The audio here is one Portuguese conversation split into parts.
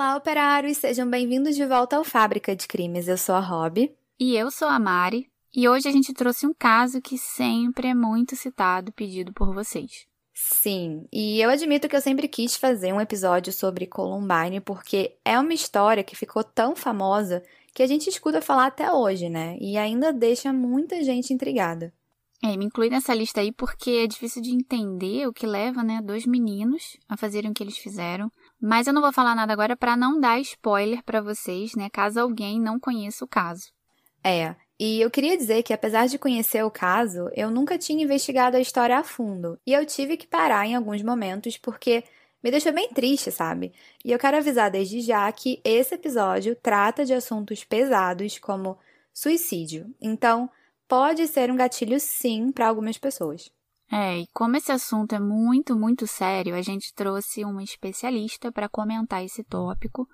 Olá, operários! Sejam bem-vindos de volta ao Fábrica de Crimes. Eu sou a Rob. E eu sou a Mari. E hoje a gente trouxe um caso que sempre é muito citado, pedido por vocês. Sim, e eu admito que eu sempre quis fazer um episódio sobre Columbine porque é uma história que ficou tão famosa que a gente escuta falar até hoje, né? E ainda deixa muita gente intrigada. É, me inclui nessa lista aí porque é difícil de entender o que leva, né, dois meninos a fazerem o que eles fizeram. Mas eu não vou falar nada agora para não dar spoiler para vocês, né, caso alguém não conheça o caso. É, e eu queria dizer que apesar de conhecer o caso, eu nunca tinha investigado a história a fundo. E eu tive que parar em alguns momentos porque me deixou bem triste, sabe? E eu quero avisar desde já que esse episódio trata de assuntos pesados como suicídio. Então, pode ser um gatilho sim para algumas pessoas. É, e como esse assunto é muito, muito sério, a gente trouxe uma especialista para comentar esse tópico,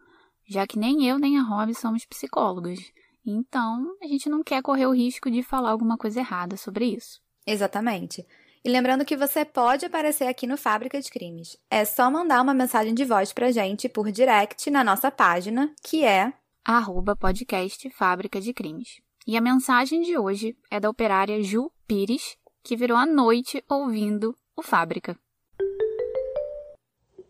já que nem eu nem a Rob somos psicólogas. Então, a gente não quer correr o risco de falar alguma coisa errada sobre isso. Exatamente. E lembrando que você pode aparecer aqui no Fábrica de Crimes. É só mandar uma mensagem de voz pra gente por direct na nossa página, que é arroba podcast Fábrica de Crimes. E a mensagem de hoje é da operária Ju Pires, que virou a noite ouvindo o Fábrica.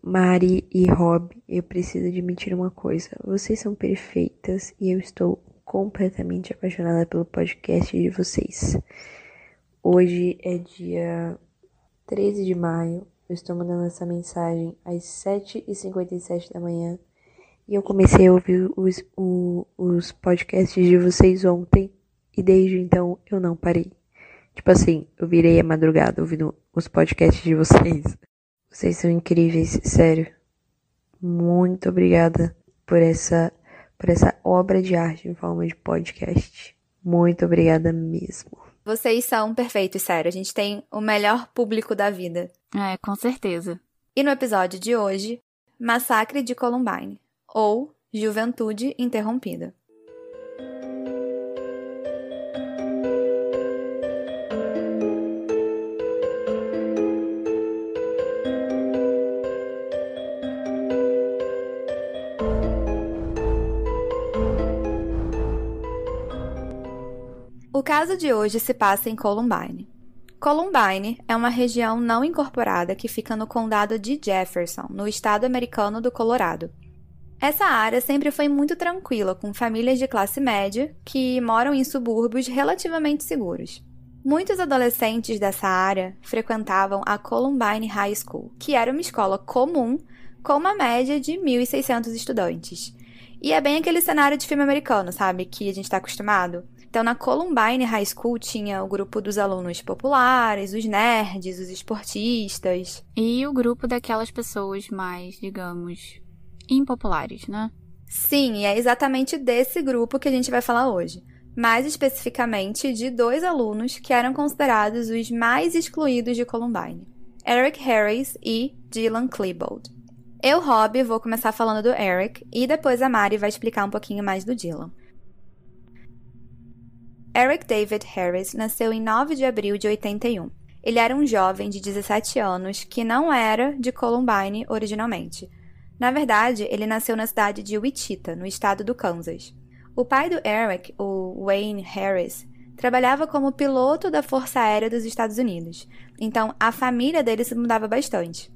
Mari e Rob, eu preciso admitir uma coisa. Vocês são perfeitas e eu estou completamente apaixonada pelo podcast de vocês. Hoje é dia 13 de maio. Eu estou mandando essa mensagem às 7h57 da manhã e eu comecei a ouvir os, o, os podcasts de vocês ontem e desde então eu não parei. Tipo assim, eu virei a madrugada ouvindo os podcasts de vocês. Vocês são incríveis, sério. Muito obrigada por essa por essa obra de arte em forma de podcast. Muito obrigada mesmo. Vocês são perfeitos, sério. A gente tem o melhor público da vida. É, com certeza. E no episódio de hoje, Massacre de Columbine ou Juventude Interrompida. Caso de hoje se passa em Columbine. Columbine é uma região não incorporada que fica no condado de Jefferson, no estado americano do Colorado. Essa área sempre foi muito tranquila, com famílias de classe média que moram em subúrbios relativamente seguros. Muitos adolescentes dessa área frequentavam a Columbine High School, que era uma escola comum com uma média de 1.600 estudantes. E é bem aquele cenário de filme americano, sabe? Que a gente está acostumado. Então, na Columbine High School tinha o grupo dos alunos populares, os nerds, os esportistas. E o grupo daquelas pessoas mais, digamos, impopulares, né? Sim, e é exatamente desse grupo que a gente vai falar hoje. Mais especificamente de dois alunos que eram considerados os mais excluídos de Columbine: Eric Harris e Dylan Klebold. Eu, Rob, vou começar falando do Eric e depois a Mari vai explicar um pouquinho mais do Dylan. Eric David Harris nasceu em 9 de abril de 81. Ele era um jovem de 17 anos que não era de Columbine originalmente, na verdade, ele nasceu na cidade de Wichita, no estado do Kansas. O pai do Eric, o Wayne Harris, trabalhava como piloto da Força Aérea dos Estados Unidos, então a família dele se mudava bastante.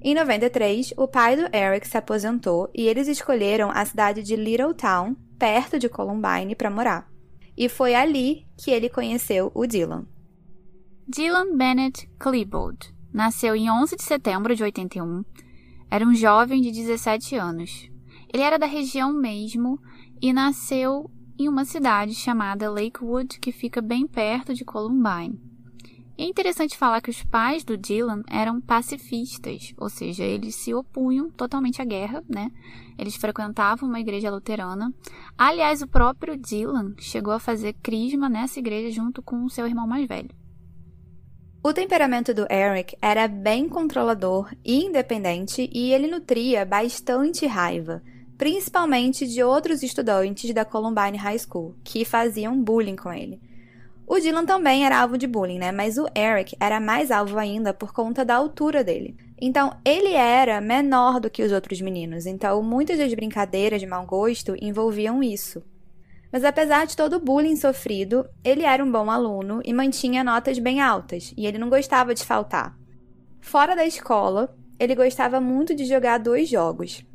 Em 93, o pai do Eric se aposentou e eles escolheram a cidade de Little Town, perto de Columbine, para morar. E foi ali que ele conheceu o Dylan. Dylan Bennett Klebold nasceu em 11 de setembro de 81 era um jovem de 17 anos. Ele era da região mesmo e nasceu em uma cidade chamada Lakewood, que fica bem perto de Columbine. É interessante falar que os pais do Dylan eram pacifistas, ou seja, eles se opunham totalmente à guerra, né? Eles frequentavam uma igreja luterana. Aliás, o próprio Dylan chegou a fazer crisma nessa igreja junto com o seu irmão mais velho. O temperamento do Eric era bem controlador e independente e ele nutria bastante raiva, principalmente de outros estudantes da Columbine High School, que faziam bullying com ele. O Dylan também era alvo de bullying, né? Mas o Eric era mais alvo ainda por conta da altura dele. Então, ele era menor do que os outros meninos, então muitas das brincadeiras de mau gosto envolviam isso. Mas apesar de todo o bullying sofrido, ele era um bom aluno e mantinha notas bem altas, e ele não gostava de faltar. Fora da escola, ele gostava muito de jogar dois jogos,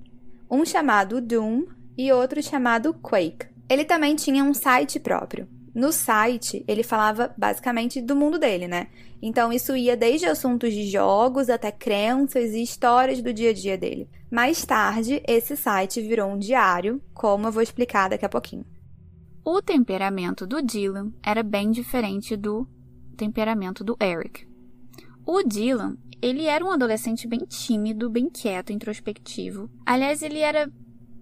um chamado Doom e outro chamado Quake. Ele também tinha um site próprio. No site, ele falava basicamente do mundo dele, né? Então isso ia desde assuntos de jogos até crenças e histórias do dia a dia dele. Mais tarde, esse site virou um diário, como eu vou explicar daqui a pouquinho. O temperamento do Dylan era bem diferente do temperamento do Eric. O Dylan, ele era um adolescente bem tímido, bem quieto, introspectivo. Aliás, ele era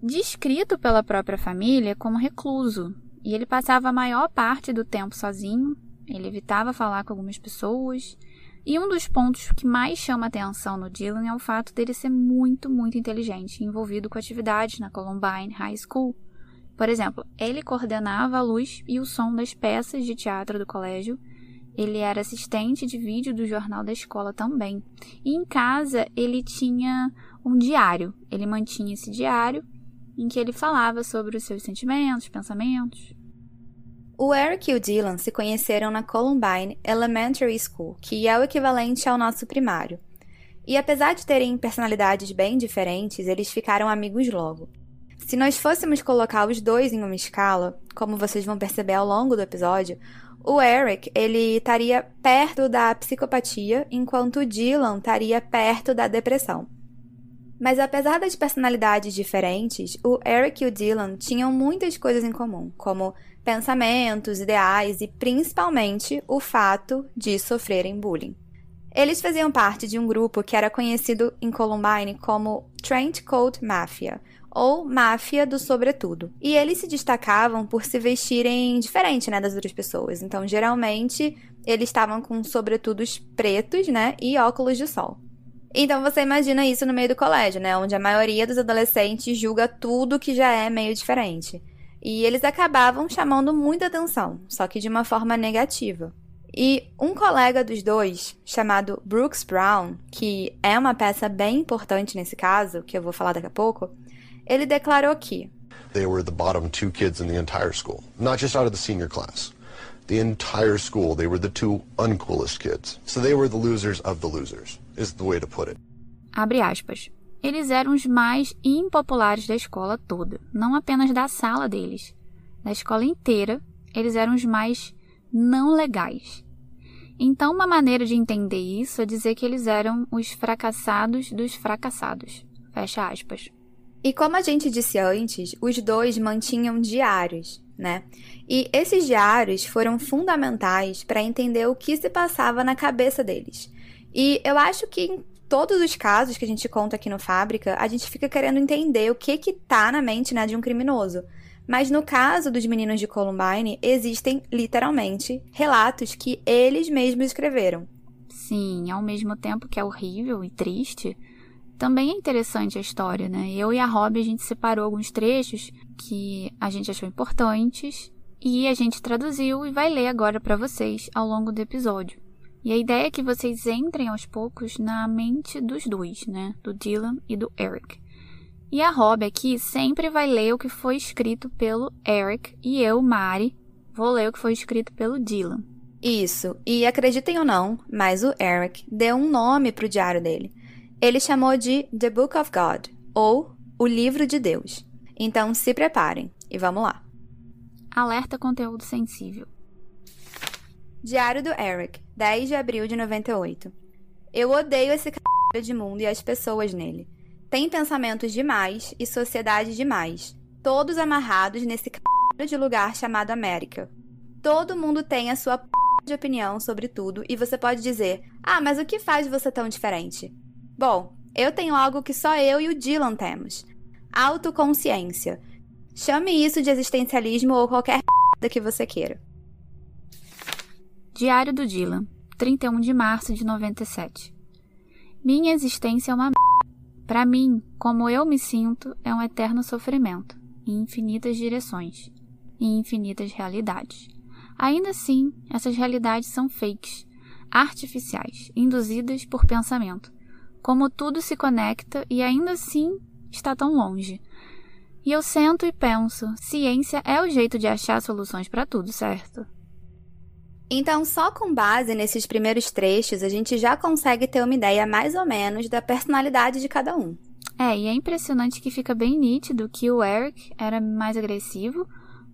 descrito pela própria família como recluso, e ele passava a maior parte do tempo sozinho, ele evitava falar com algumas pessoas. E um dos pontos que mais chama atenção no Dylan é o fato dele ser muito, muito inteligente, envolvido com atividades na Columbine High School. Por exemplo, ele coordenava a luz e o som das peças de teatro do colégio. Ele era assistente de vídeo do jornal da escola também. E em casa ele tinha um diário. Ele mantinha esse diário em que ele falava sobre os seus sentimentos, pensamentos. O Eric e o Dylan se conheceram na Columbine Elementary School, que é o equivalente ao nosso primário. E apesar de terem personalidades bem diferentes, eles ficaram amigos logo. Se nós fôssemos colocar os dois em uma escala, como vocês vão perceber ao longo do episódio, o Eric, ele estaria perto da psicopatia, enquanto o Dylan estaria perto da depressão. Mas apesar das personalidades diferentes, o Eric e o Dylan tinham muitas coisas em comum, como pensamentos, ideais e principalmente o fato de sofrerem bullying. Eles faziam parte de um grupo que era conhecido em Columbine como Trent Coat Mafia, ou máfia do sobretudo. E eles se destacavam por se vestirem diferente, né, das outras pessoas. Então, geralmente, eles estavam com sobretudos pretos, né, e óculos de sol. Então você imagina isso no meio do colégio, né, onde a maioria dos adolescentes julga tudo que já é meio diferente. E eles acabavam chamando muita atenção, só que de uma forma negativa. E um colega dos dois, chamado Brooks Brown, que é uma peça bem importante nesse caso, que eu vou falar daqui a pouco, ele declarou que They were the bottom two kids in the entire school, not just out of the senior class. The entire school, they were the two uncoolest kids. So they were the losers of the losers, is the way to put it. Abre aspas. Eles eram os mais impopulares da escola toda, não apenas da sala deles. Da escola inteira, eles eram os mais não legais. Então, uma maneira de entender isso é dizer que eles eram os fracassados dos fracassados. Fecha aspas. E como a gente disse antes, os dois mantinham diários, né? E esses diários foram fundamentais para entender o que se passava na cabeça deles. E eu acho que em todos os casos que a gente conta aqui no Fábrica, a gente fica querendo entender o que que tá na mente, né, de um criminoso. Mas no caso dos meninos de Columbine, existem literalmente relatos que eles mesmos escreveram. Sim, ao mesmo tempo que é horrível e triste, também é interessante a história, né? Eu e a Rob, a gente separou alguns trechos que a gente achou importantes e a gente traduziu e vai ler agora para vocês ao longo do episódio. E a ideia é que vocês entrem aos poucos na mente dos dois, né? Do Dylan e do Eric. E a Rob aqui sempre vai ler o que foi escrito pelo Eric e eu, Mari, vou ler o que foi escrito pelo Dylan. Isso, e acreditem ou não, mas o Eric deu um nome para o diário dele. Ele chamou de The Book of God, ou O Livro de Deus. Então se preparem e vamos lá. Alerta conteúdo sensível. Diário do Eric, 10 de abril de 98. Eu odeio esse c... de mundo e as pessoas nele. Tem pensamentos demais e sociedade demais, todos amarrados nesse c... de lugar chamado América. Todo mundo tem a sua p... de opinião sobre tudo e você pode dizer: "Ah, mas o que faz você tão diferente?" Bom, eu tenho algo que só eu e o Dylan temos: autoconsciência. Chame isso de existencialismo ou qualquer que você queira. Diário do Dylan, 31 de março de 97. Minha existência é uma Para mim, como eu me sinto, é um eterno sofrimento, em infinitas direções, em infinitas realidades. Ainda assim, essas realidades são fakes, artificiais, induzidas por pensamento, como tudo se conecta e ainda assim está tão longe. E eu sento e penso: ciência é o jeito de achar soluções para tudo, certo? Então, só com base nesses primeiros trechos, a gente já consegue ter uma ideia mais ou menos da personalidade de cada um. É, e é impressionante que fica bem nítido que o Eric era mais agressivo,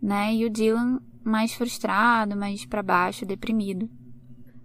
né? E o Dylan mais frustrado, mais para baixo, deprimido.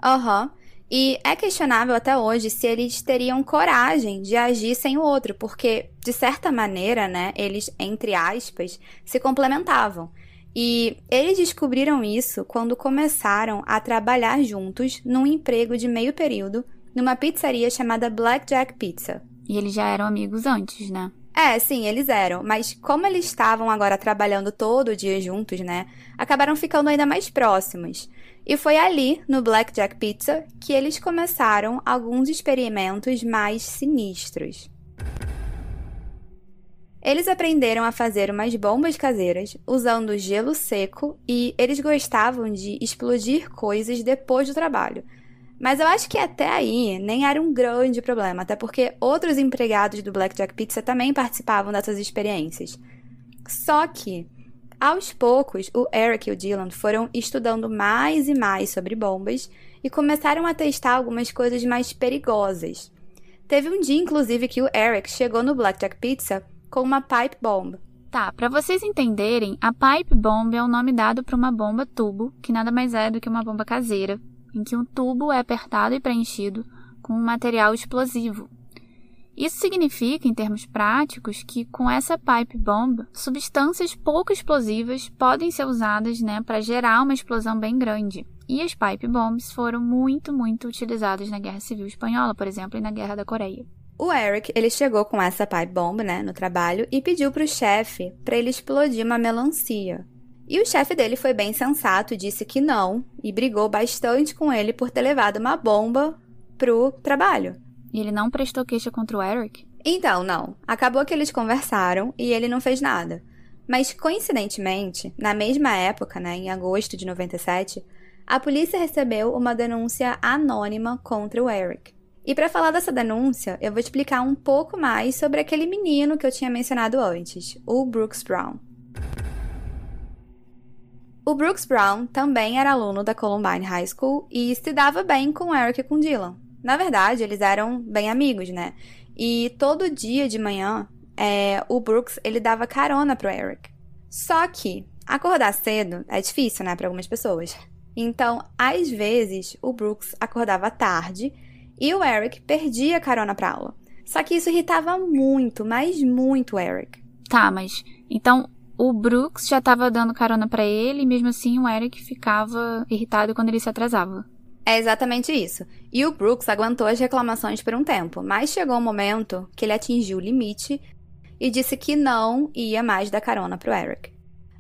Aham. Uhum. E é questionável até hoje se eles teriam coragem de agir sem o outro, porque, de certa maneira, né, eles, entre aspas, se complementavam. E eles descobriram isso quando começaram a trabalhar juntos num emprego de meio período numa pizzaria chamada Blackjack Pizza. E eles já eram amigos antes, né? É, sim, eles eram. Mas como eles estavam agora trabalhando todo dia juntos, né? Acabaram ficando ainda mais próximos. E foi ali, no Blackjack Pizza, que eles começaram alguns experimentos mais sinistros. Eles aprenderam a fazer umas bombas caseiras usando gelo seco e eles gostavam de explodir coisas depois do trabalho. Mas eu acho que até aí nem era um grande problema, até porque outros empregados do Blackjack Pizza também participavam dessas experiências. Só que aos poucos, o Eric e o Dylan foram estudando mais e mais sobre bombas e começaram a testar algumas coisas mais perigosas. Teve um dia, inclusive, que o Eric chegou no Blackjack Pizza com uma pipe bomb. Tá, para vocês entenderem, a pipe bomb é o nome dado para uma bomba tubo, que nada mais é do que uma bomba caseira, em que um tubo é apertado e preenchido com um material explosivo, isso significa, em termos práticos, que com essa pipe bomb, substâncias pouco explosivas podem ser usadas né, para gerar uma explosão bem grande. E as pipe bombs foram muito, muito utilizadas na Guerra Civil Espanhola, por exemplo, e na Guerra da Coreia. O Eric, ele chegou com essa pipe bomb, né, no trabalho e pediu para o chefe para ele explodir uma melancia. E o chefe dele foi bem sensato, disse que não e brigou bastante com ele por ter levado uma bomba pro trabalho. E ele não prestou queixa contra o Eric? Então, não. Acabou que eles conversaram e ele não fez nada. Mas, coincidentemente, na mesma época, né, em agosto de 97, a polícia recebeu uma denúncia anônima contra o Eric. E para falar dessa denúncia, eu vou explicar um pouco mais sobre aquele menino que eu tinha mencionado antes, o Brooks Brown. O Brooks Brown também era aluno da Columbine High School e se dava bem com Eric e com Dylan. Na verdade, eles eram bem amigos, né? E todo dia de manhã, é, o Brooks ele dava carona pro Eric. Só que acordar cedo é difícil, né, para algumas pessoas. Então, às vezes, o Brooks acordava tarde e o Eric perdia carona pra aula. Só que isso irritava muito, mas muito o Eric. Tá, mas então o Brooks já tava dando carona para ele e mesmo assim o Eric ficava irritado quando ele se atrasava. É exatamente isso. E o Brooks aguentou as reclamações por um tempo, mas chegou um momento que ele atingiu o limite e disse que não ia mais dar carona pro Eric.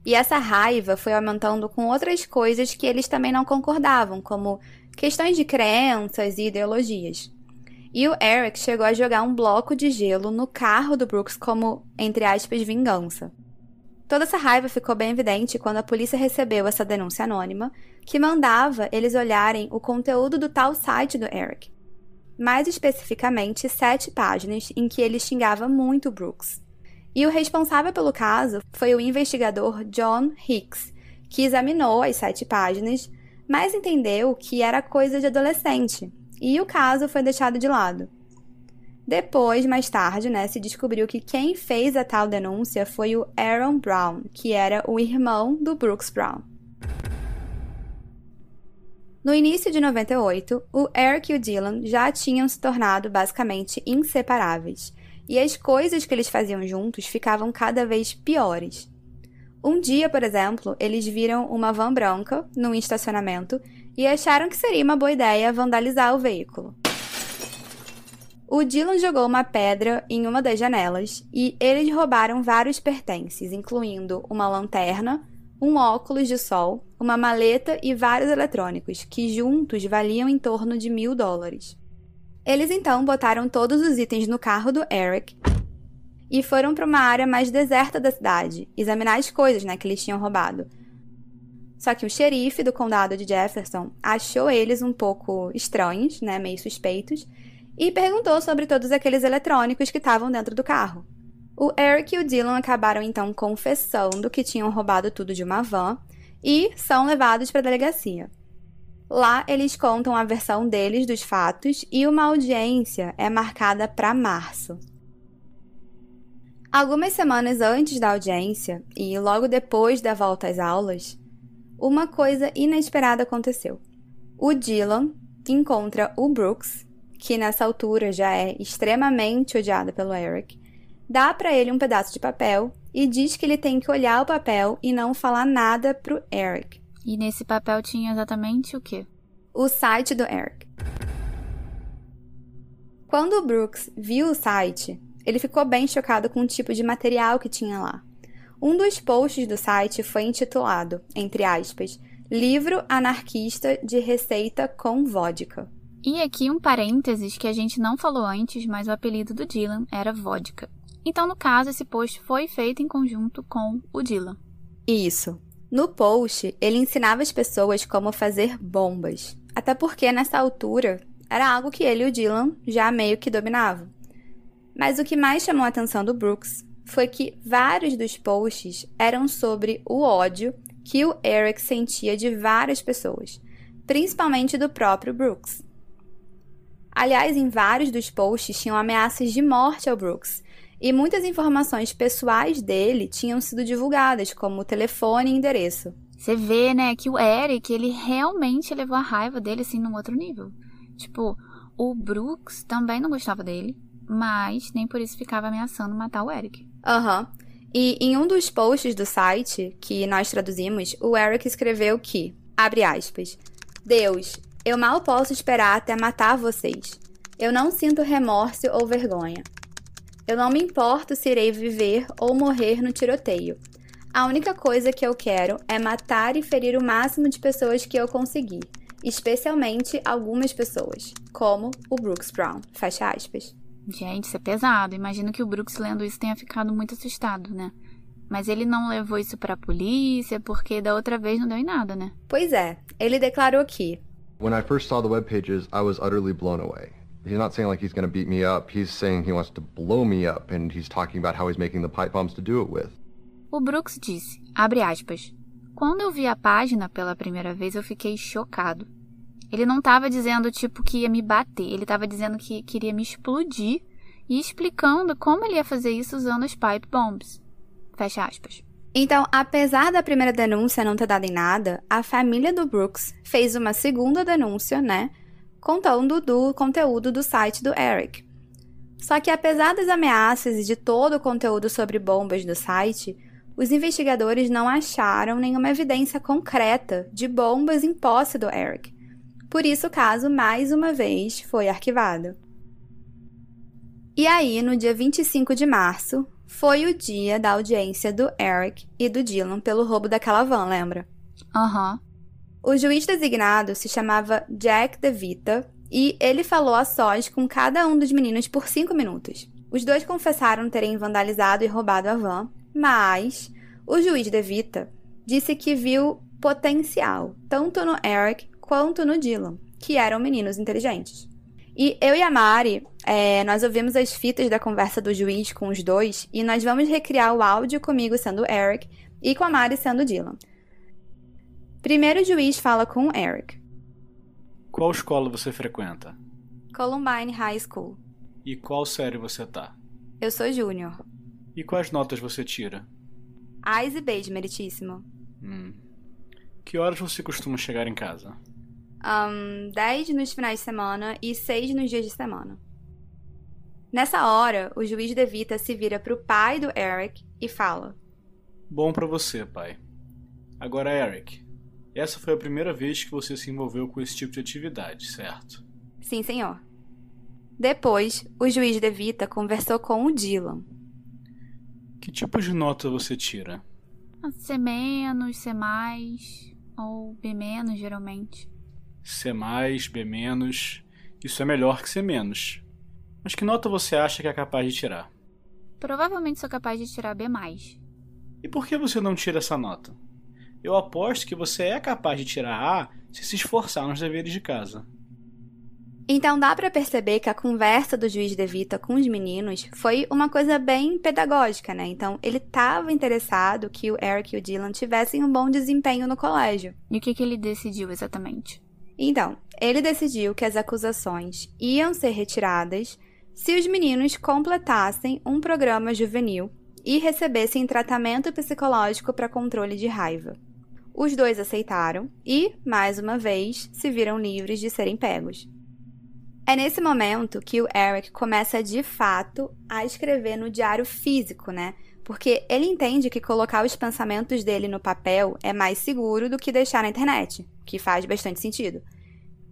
E essa raiva foi aumentando com outras coisas que eles também não concordavam, como questões de crenças e ideologias. E o Eric chegou a jogar um bloco de gelo no carro do Brooks como, entre aspas, vingança. Toda essa raiva ficou bem evidente quando a polícia recebeu essa denúncia anônima, que mandava eles olharem o conteúdo do tal site do Eric. Mais especificamente, sete páginas em que ele xingava muito Brooks. E o responsável pelo caso foi o investigador John Hicks, que examinou as sete páginas, mas entendeu que era coisa de adolescente, e o caso foi deixado de lado. Depois, mais tarde, né, se descobriu que quem fez a tal denúncia foi o Aaron Brown, que era o irmão do Brooks Brown. No início de 98, o Eric e o Dylan já tinham se tornado basicamente inseparáveis, e as coisas que eles faziam juntos ficavam cada vez piores. Um dia, por exemplo, eles viram uma van branca num estacionamento e acharam que seria uma boa ideia vandalizar o veículo. O Dylan jogou uma pedra em uma das janelas e eles roubaram vários pertences, incluindo uma lanterna, um óculos de sol, uma maleta e vários eletrônicos, que juntos valiam em torno de mil dólares. Eles então botaram todos os itens no carro do Eric e foram para uma área mais deserta da cidade, examinar as coisas né, que eles tinham roubado. Só que o xerife do condado de Jefferson achou eles um pouco estranhos, né, meio suspeitos, e perguntou sobre todos aqueles eletrônicos que estavam dentro do carro. O Eric e o Dylan acabaram então confessando que tinham roubado tudo de uma van e são levados para a delegacia. Lá eles contam a versão deles dos fatos e uma audiência é marcada para março. Algumas semanas antes da audiência e logo depois da volta às aulas, uma coisa inesperada aconteceu. O Dylan encontra o Brooks, que nessa altura já é extremamente odiado pelo Eric, dá para ele um pedaço de papel e diz que ele tem que olhar o papel e não falar nada pro Eric. E nesse papel tinha exatamente o quê? O site do Eric. Quando o Brooks viu o site, ele ficou bem chocado com o tipo de material que tinha lá. Um dos posts do site foi intitulado, entre aspas, Livro Anarquista de Receita com Vodka. E aqui um parênteses que a gente não falou antes, mas o apelido do Dylan era Vodka. Então, no caso, esse post foi feito em conjunto com o Dylan. Isso. No post, ele ensinava as pessoas como fazer bombas. Até porque, nessa altura, era algo que ele e o Dylan já meio que dominavam. Mas o que mais chamou a atenção do Brooks foi que vários dos posts eram sobre o ódio que o Eric sentia de várias pessoas, principalmente do próprio Brooks. Aliás, em vários dos posts tinham ameaças de morte ao Brooks, e muitas informações pessoais dele tinham sido divulgadas, como telefone e endereço. Você vê, né, que o Eric, ele realmente levou a raiva dele, assim, num outro nível. Tipo, o Brooks também não gostava dele, mas nem por isso ficava ameaçando matar o Eric. Aham. Uhum. E em um dos posts do site, que nós traduzimos, o Eric escreveu que, abre aspas, Deus, eu mal posso esperar até matar vocês. Eu não sinto remorso ou vergonha. Eu não me importo se irei viver ou morrer no tiroteio. A única coisa que eu quero é matar e ferir o máximo de pessoas que eu conseguir, especialmente algumas pessoas, como o Brooks Brown. Fecha aspas. Gente, isso é pesado. Imagino que o Brooks lendo isso tenha ficado muito assustado, né? Mas ele não levou isso pra polícia porque da outra vez não deu em nada, né? Pois é, ele declarou que When I first saw the web pages, I was utterly blown away. He's not saying like he's going to beat me up. He's saying he wants to blow me up and he's talking about how he's making the pipe bombs to do it with. O Brooks disse, abre aspas, Quando eu vi a página pela primeira vez, eu fiquei chocado. Ele não estava dizendo tipo que ia me bater, ele estava dizendo que queria me explodir e explicando como ele ia fazer isso usando as pipe bombs. Fecha aspas. Então, apesar da primeira denúncia não ter dado em nada, a família do Brooks fez uma segunda denúncia, né? contando do conteúdo do site do Eric. Só que apesar das ameaças e de todo o conteúdo sobre bombas do site, os investigadores não acharam nenhuma evidência concreta de bombas em posse do Eric. Por isso o caso, mais uma vez, foi arquivado. E aí, no dia 25 de março, foi o dia da audiência do Eric e do Dylan pelo roubo daquela van, lembra? Aham. Uhum. O juiz designado se chamava Jack DeVita e ele falou a sós com cada um dos meninos por cinco minutos. Os dois confessaram terem vandalizado e roubado a van, mas o juiz DeVita disse que viu potencial tanto no Eric quanto no Dylan, que eram meninos inteligentes. E eu e a Mari, é, nós ouvimos as fitas da conversa do juiz com os dois e nós vamos recriar o áudio comigo sendo Eric e com a Mari sendo Dylan. Primeiro o juiz fala com o Eric. Qual escola você frequenta? Columbine High School. E qual série você tá? Eu sou Júnior. E quais notas você tira? Ais e B's, meritíssimo. Hum. Que horas você costuma chegar em casa? Um, 10 nos finais de semana e 6 nos dias de semana. Nessa hora, o juiz Devita se vira pro pai do Eric e fala: Bom para você, pai. Agora, Eric, essa foi a primeira vez que você se envolveu com esse tipo de atividade, certo? Sim, senhor. Depois, o juiz de Vita conversou com o Dylan. Que tipo de nota você tira? C menos, C mais ou B menos, geralmente. C mais, B menos. Isso é melhor que C menos. Mas que nota você acha que é capaz de tirar? Provavelmente sou capaz de tirar B mais. E por que você não tira essa nota? eu aposto que você é capaz de tirar A se se esforçar nos deveres de casa. Então dá para perceber que a conversa do juiz De Vita com os meninos foi uma coisa bem pedagógica, né? Então ele estava interessado que o Eric e o Dylan tivessem um bom desempenho no colégio. E o que, que ele decidiu exatamente? Então, ele decidiu que as acusações iam ser retiradas se os meninos completassem um programa juvenil e recebessem tratamento psicológico para controle de raiva. Os dois aceitaram e, mais uma vez, se viram livres de serem pegos. É nesse momento que o Eric começa de fato a escrever no diário físico, né? Porque ele entende que colocar os pensamentos dele no papel é mais seguro do que deixar na internet, que faz bastante sentido.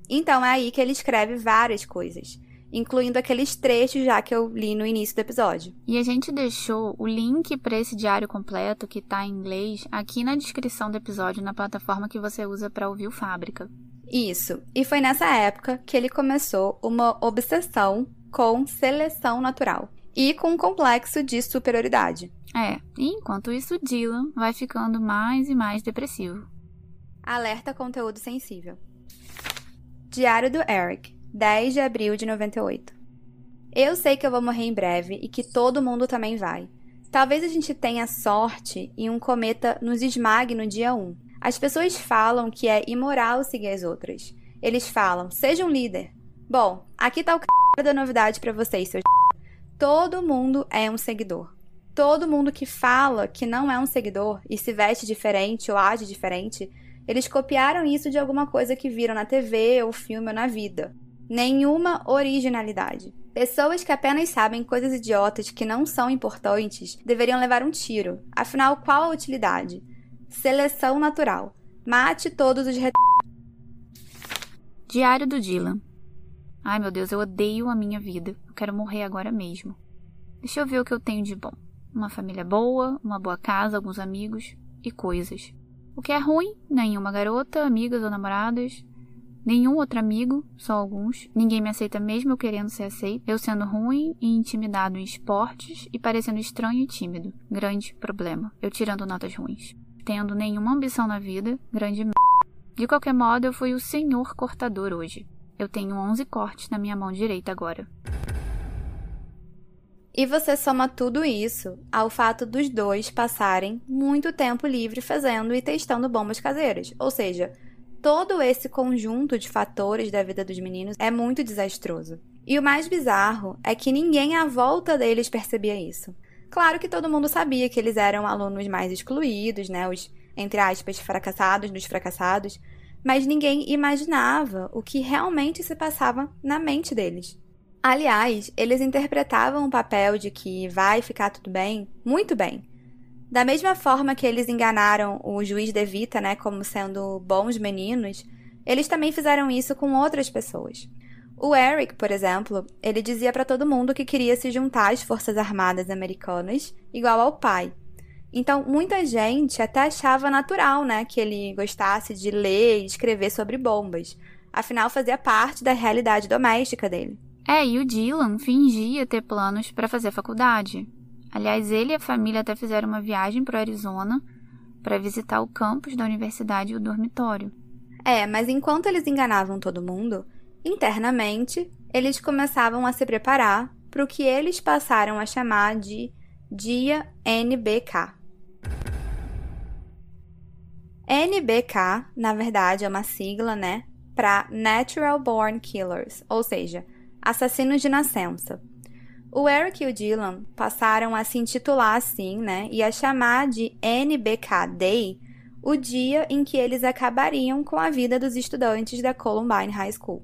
Então é aí que ele escreve várias coisas, incluindo aqueles trechos já que eu li no início do episódio. E a gente deixou o link para esse diário completo, que está em inglês, aqui na descrição do episódio na plataforma que você usa para ouvir o Fábrica. Isso. E foi nessa época que ele começou uma obsessão com seleção natural e com um complexo de superioridade. É, e enquanto isso, Dylan vai ficando mais e mais depressivo. Alerta conteúdo sensível. Diário do Eric, 10 de abril de 98. Eu sei que eu vou morrer em breve e que todo mundo também vai. Talvez a gente tenha sorte e um cometa nos esmague no dia 1. As pessoas falam que é imoral seguir as outras. Eles falam, seja um líder. Bom, aqui tá o c... da novidade para vocês, seus Todo mundo é um seguidor. Todo mundo que fala que não é um seguidor e se veste diferente ou age diferente, eles copiaram isso de alguma coisa que viram na TV ou filme ou na vida. Nenhuma originalidade. Pessoas que apenas sabem coisas idiotas que não são importantes deveriam levar um tiro. Afinal, qual a utilidade? Seleção natural. Mate todos os ret... Diário do Dylan. Ai meu Deus, eu odeio a minha vida. Eu quero morrer agora mesmo. Deixa eu ver o que eu tenho de bom. Uma família boa, uma boa casa, alguns amigos e coisas. O que é ruim? Nenhuma garota, amigas ou namoradas. Nenhum outro amigo, só alguns. Ninguém me aceita mesmo eu querendo ser aceito. Eu sendo ruim e intimidado em esportes e parecendo estranho e tímido. Grande problema. Eu tirando notas ruins tendo nenhuma ambição na vida, grande m... De qualquer modo, eu fui o senhor cortador hoje. Eu tenho 11 cortes na minha mão direita agora. E você soma tudo isso ao fato dos dois passarem muito tempo livre fazendo e testando bombas caseiras. Ou seja, todo esse conjunto de fatores da vida dos meninos é muito desastroso. E o mais bizarro é que ninguém à volta deles percebia isso. Claro que todo mundo sabia que eles eram alunos mais excluídos, né? Os, entre aspas, fracassados dos fracassados, mas ninguém imaginava o que realmente se passava na mente deles. Aliás, eles interpretavam o papel de que vai ficar tudo bem muito bem. Da mesma forma que eles enganaram o juiz De Vita, né, como sendo bons meninos, eles também fizeram isso com outras pessoas. O Eric, por exemplo, ele dizia para todo mundo que queria se juntar às Forças Armadas Americanas, igual ao pai. Então, muita gente até achava natural, né, que ele gostasse de ler e escrever sobre bombas. Afinal, fazia parte da realidade doméstica dele. É, e o Dylan fingia ter planos para fazer faculdade. Aliás, ele e a família até fizeram uma viagem para o Arizona para visitar o campus da universidade e o dormitório. É, mas enquanto eles enganavam todo mundo, Internamente, eles começavam a se preparar para o que eles passaram a chamar de Dia NBK. NBK, na verdade, é uma sigla, né, para Natural Born Killers, ou seja, assassinos de nascença. O Eric e o Dylan passaram a se intitular assim, né, e a chamar de NBK Day o dia em que eles acabariam com a vida dos estudantes da Columbine High School.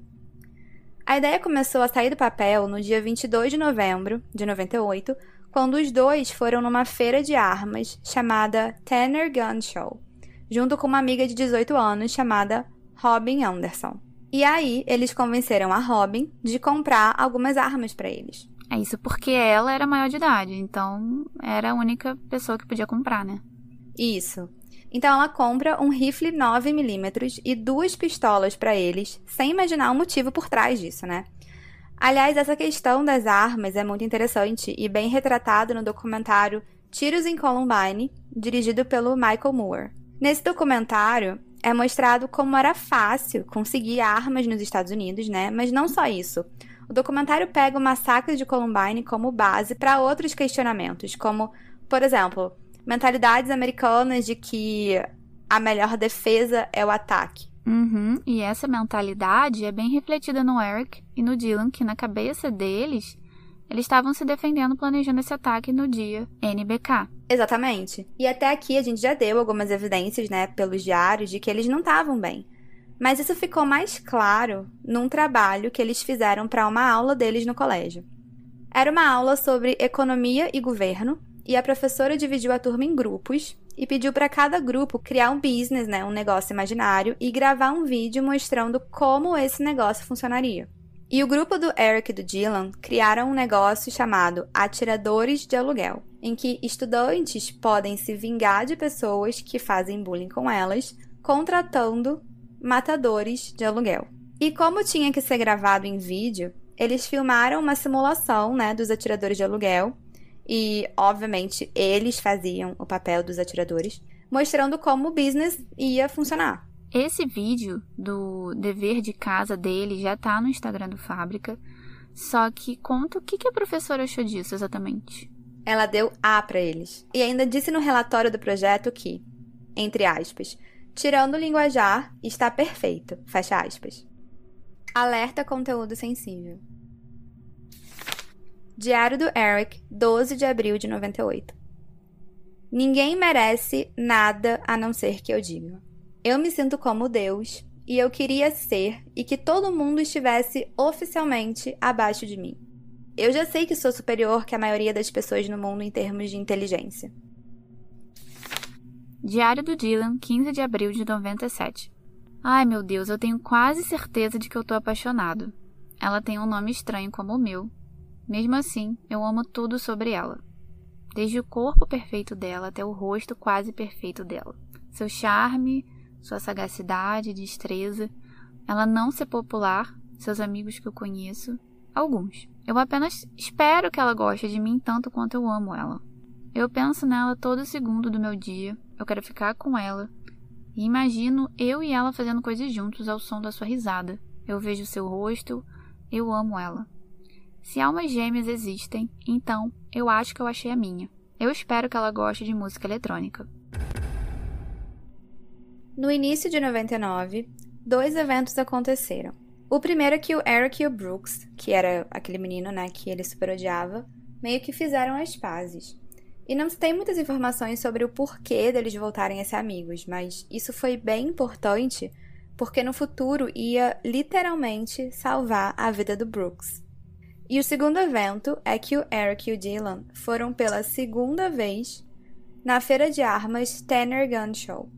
A ideia começou a sair do papel no dia 22 de novembro de 98, quando os dois foram numa feira de armas chamada Tanner Gun Show, junto com uma amiga de 18 anos chamada Robin Anderson. E aí, eles convenceram a Robin de comprar algumas armas para eles. É isso porque ela era maior de idade, então era a única pessoa que podia comprar, né? Isso. Então ela compra um rifle 9mm e duas pistolas para eles, sem imaginar o motivo por trás disso, né? Aliás, essa questão das armas é muito interessante e bem retratado no documentário Tiros em Columbine, dirigido pelo Michael Moore. Nesse documentário, é mostrado como era fácil conseguir armas nos Estados Unidos, né? Mas não só isso. O documentário pega o massacre de Columbine como base para outros questionamentos, como, por exemplo, mentalidades americanas de que a melhor defesa é o ataque. Uhum, e essa mentalidade é bem refletida no Eric e no Dylan, que na cabeça deles, eles estavam se defendendo planejando esse ataque no dia NBK. Exatamente. E até aqui a gente já deu algumas evidências, né, pelos diários, de que eles não estavam bem. Mas isso ficou mais claro num trabalho que eles fizeram para uma aula deles no colégio. Era uma aula sobre economia e governo, e a professora dividiu a turma em grupos e pediu para cada grupo criar um business, né, um negócio imaginário, e gravar um vídeo mostrando como esse negócio funcionaria. E o grupo do Eric e do Dylan criaram um negócio chamado Atiradores de Aluguel, em que estudantes podem se vingar de pessoas que fazem bullying com elas, contratando matadores de aluguel. E como tinha que ser gravado em vídeo, eles filmaram uma simulação né, dos atiradores de aluguel e, obviamente, eles faziam o papel dos atiradores, mostrando como o business ia funcionar. Esse vídeo do dever de casa dele já tá no Instagram do Fábrica. Só que conta o que, a professora achou disso exatamente. Ela deu A para eles. E ainda disse no relatório do projeto que, entre aspas, tirando o linguajar, está perfeito. Fecha aspas. Alerta conteúdo sensível. Diário do Eric, 12 de abril de 98. Ninguém merece nada a não ser que eu diga. Eu me sinto como Deus e eu queria ser e que todo mundo estivesse oficialmente abaixo de mim. Eu já sei que sou superior que a maioria das pessoas no mundo em termos de inteligência. Diário do Dylan, 15 de abril de 97. Ai meu Deus, eu tenho quase certeza de que eu tô apaixonado. Ela tem um nome estranho como o meu. Mesmo assim, eu amo tudo sobre ela. Desde o corpo perfeito dela até o rosto quase perfeito dela. Seu charme, sua sagacidade, destreza. Ela não ser popular, seus amigos que eu conheço, alguns. Eu apenas espero que ela goste de mim tanto quanto eu amo ela. Eu penso nela todo segundo do meu dia, eu quero ficar com ela. E imagino eu e ela fazendo coisas juntos ao som da sua risada. Eu vejo seu rosto, eu amo ela. Se almas gêmeas existem, então eu acho que eu achei a minha. Eu espero que ela goste de música eletrônica. No início de 99, dois eventos aconteceram. O primeiro é que o Eric e o Brooks, que era aquele menino, né, que ele super odiava, meio que fizeram as pazes. E não se tem muitas informações sobre o porquê deles voltarem a ser amigos, mas isso foi bem importante porque no futuro ia literalmente salvar a vida do Brooks. E o segundo evento é que o Eric e o Dylan foram pela segunda vez na feira de armas Tanner Gun Show.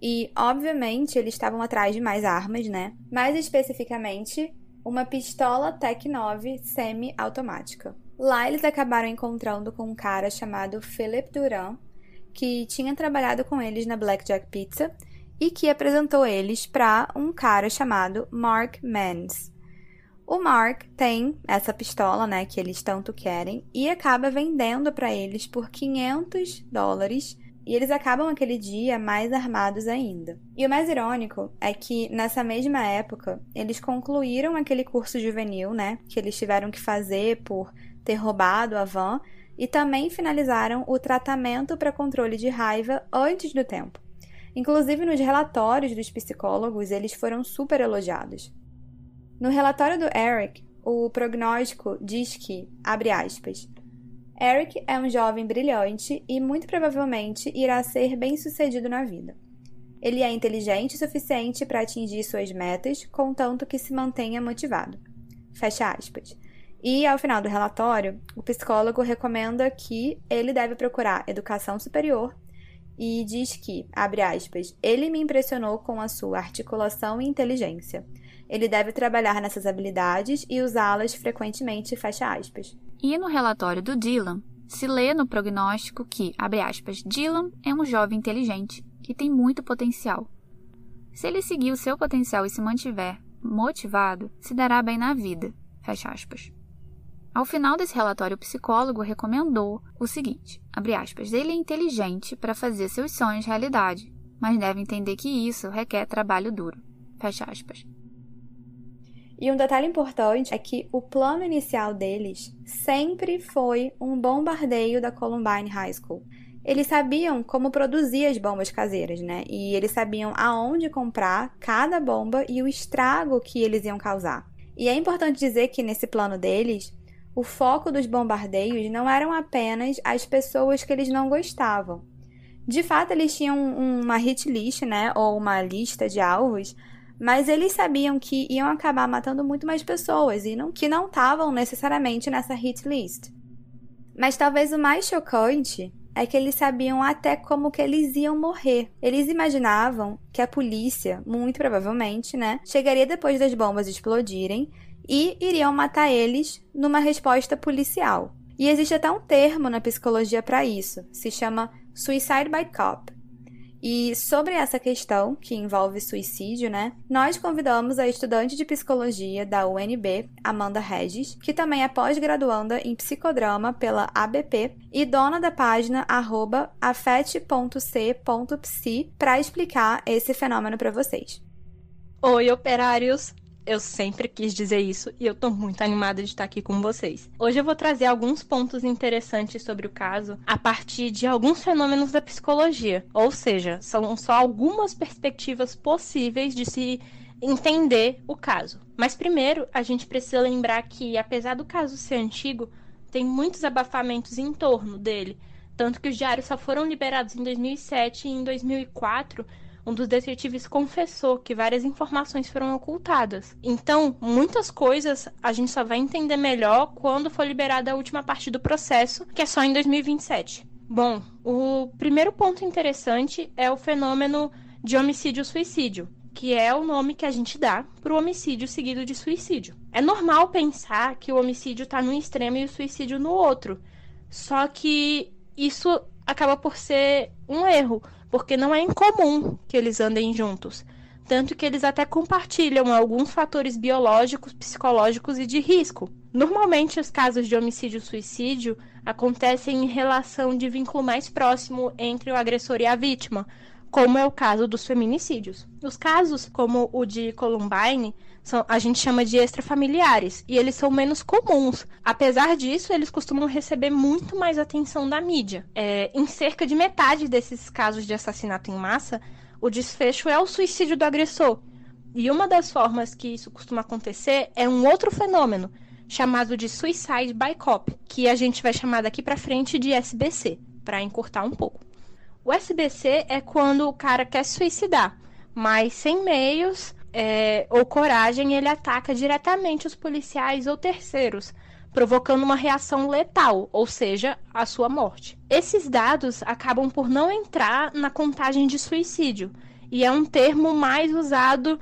E, obviamente, eles estavam atrás de mais armas, né? Mais especificamente, uma pistola Tec 9 semi-automática. Lá eles acabaram encontrando com um cara chamado Philip Duran, que tinha trabalhado com eles na Blackjack Pizza e que apresentou eles para um cara chamado Mark Mans. O Mark tem essa pistola, né, que eles tanto querem, e acaba vendendo para eles por 500 dólares e eles acabam aquele dia mais armados ainda. E o mais irônico é que nessa mesma época eles concluíram aquele curso juvenil, né, que eles tiveram que fazer por ter roubado a van e também finalizaram o tratamento para controle de raiva antes do tempo. Inclusive nos relatórios dos psicólogos, eles foram super elogiados. No relatório do Eric, o prognóstico diz que, abre aspas, Eric é um jovem brilhante e muito provavelmente irá ser bem-sucedido na vida. Ele é inteligente o suficiente para atingir suas metas, contanto que se mantenha motivado. Fecha aspas. E, ao final do relatório, o psicólogo recomenda que ele deve procurar educação superior e diz que, abre aspas, ele me impressionou com a sua articulação e inteligência. Ele deve trabalhar nessas habilidades e usá-las frequentemente, fecha aspas. E no relatório do Dylan, se lê no prognóstico que, abre aspas, Dylan é um jovem inteligente que tem muito potencial. Se ele seguir o seu potencial e se mantiver motivado, se dará bem na vida, fecha aspas. Ao final desse relatório, o psicólogo recomendou o seguinte: abre aspas, ele é inteligente para fazer seus sonhos realidade. mas deve entender que isso requer trabalho duro. Fecha aspas. E um detalhe importante é que o plano inicial deles sempre foi um bombardeio da Columbine High School. Eles sabiam como produzir as bombas caseiras, né? E eles sabiam aonde comprar cada bomba e o estrago que eles iam causar. E é importante dizer que nesse plano deles, o foco dos bombardeios não eram apenas as pessoas que eles não gostavam. De fato, eles tinham uma hit list, né, ou uma lista de alvos, mas eles sabiam que iam acabar matando muito mais pessoas e não, que não estavam necessariamente nessa hit list. Mas talvez o mais chocante é que eles sabiam até como que eles iam morrer. Eles imaginavam que a polícia, muito provavelmente, né, chegaria depois das bombas explodirem e iriam matar eles numa resposta policial. E existe até um termo na psicologia para isso, se chama suicide by cop. E sobre essa questão, que envolve suicídio, né, nós convidamos a estudante de psicologia da UNB, Amanda Regis, que também é pós-graduanda em psicodrama pela ABP e dona da página afete.c.psi, para explicar esse fenômeno para vocês. Oi, operários! Eu sempre quis dizer isso e eu tô muito animada de estar aqui com vocês. Hoje eu vou trazer alguns pontos interessantes sobre o caso a partir de alguns fenômenos da psicologia. Ou seja, são só algumas perspectivas possíveis de se entender o caso. Mas primeiro, a gente precisa lembrar que, apesar do caso ser antigo, tem muitos abafamentos em torno dele. Tanto que os diários só foram liberados em 2007 e em 2004 um dos detetives confessou que várias informações foram ocultadas. Então, muitas coisas a gente só vai entender melhor quando for liberada a última parte do processo, que é só em 2027. Bom, o primeiro ponto interessante é o fenômeno de homicídio-suicídio, que é o nome que a gente dá para o homicídio seguido de suicídio. É normal pensar que o homicídio está num extremo e o suicídio no outro, só que isso acaba por ser um erro, porque não é incomum que eles andem juntos. Tanto que eles até compartilham alguns fatores biológicos, psicológicos e de risco. Normalmente, os casos de homicídio-suicídio acontecem em relação de vínculo mais próximo entre o agressor e a vítima, como é o caso dos feminicídios. Os casos, como o de Columbine, são, a gente chama de extrafamiliares, e eles são menos comuns. Apesar disso, eles costumam receber muito mais atenção da mídia. É, em cerca de metade desses casos de assassinato em massa, o desfecho é o suicídio do agressor. E uma das formas que isso costuma acontecer é um outro fenômeno, chamado de suicide by cop, que a gente vai chamar daqui para frente de SBC, para encurtar um pouco. O SBC é quando o cara quer se suicidar, mas sem meios é, ou coragem, ele ataca diretamente os policiais ou terceiros, provocando uma reação letal, ou seja, a sua morte. Esses dados acabam por não entrar na contagem de suicídio, e é um termo mais usado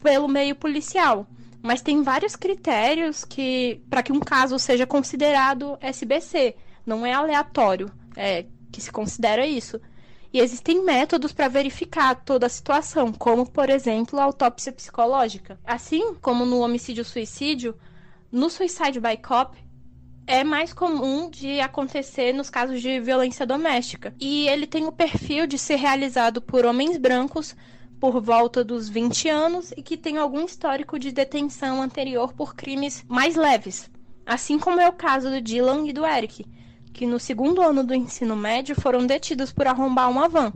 pelo meio policial. Mas tem vários critérios que para que um caso seja considerado SBC. Não é aleatório é, que se considera isso. E existem métodos para verificar toda a situação, como, por exemplo, a autópsia psicológica. Assim como no homicídio-suicídio, no suicide by cop é mais comum de acontecer nos casos de violência doméstica. E ele tem o perfil de ser realizado por homens brancos por volta dos 20 anos e que tem algum histórico de detenção anterior por crimes mais leves, assim como é o caso do Dylan e do Eric, que no segundo ano do ensino médio foram detidos por arrombar uma van.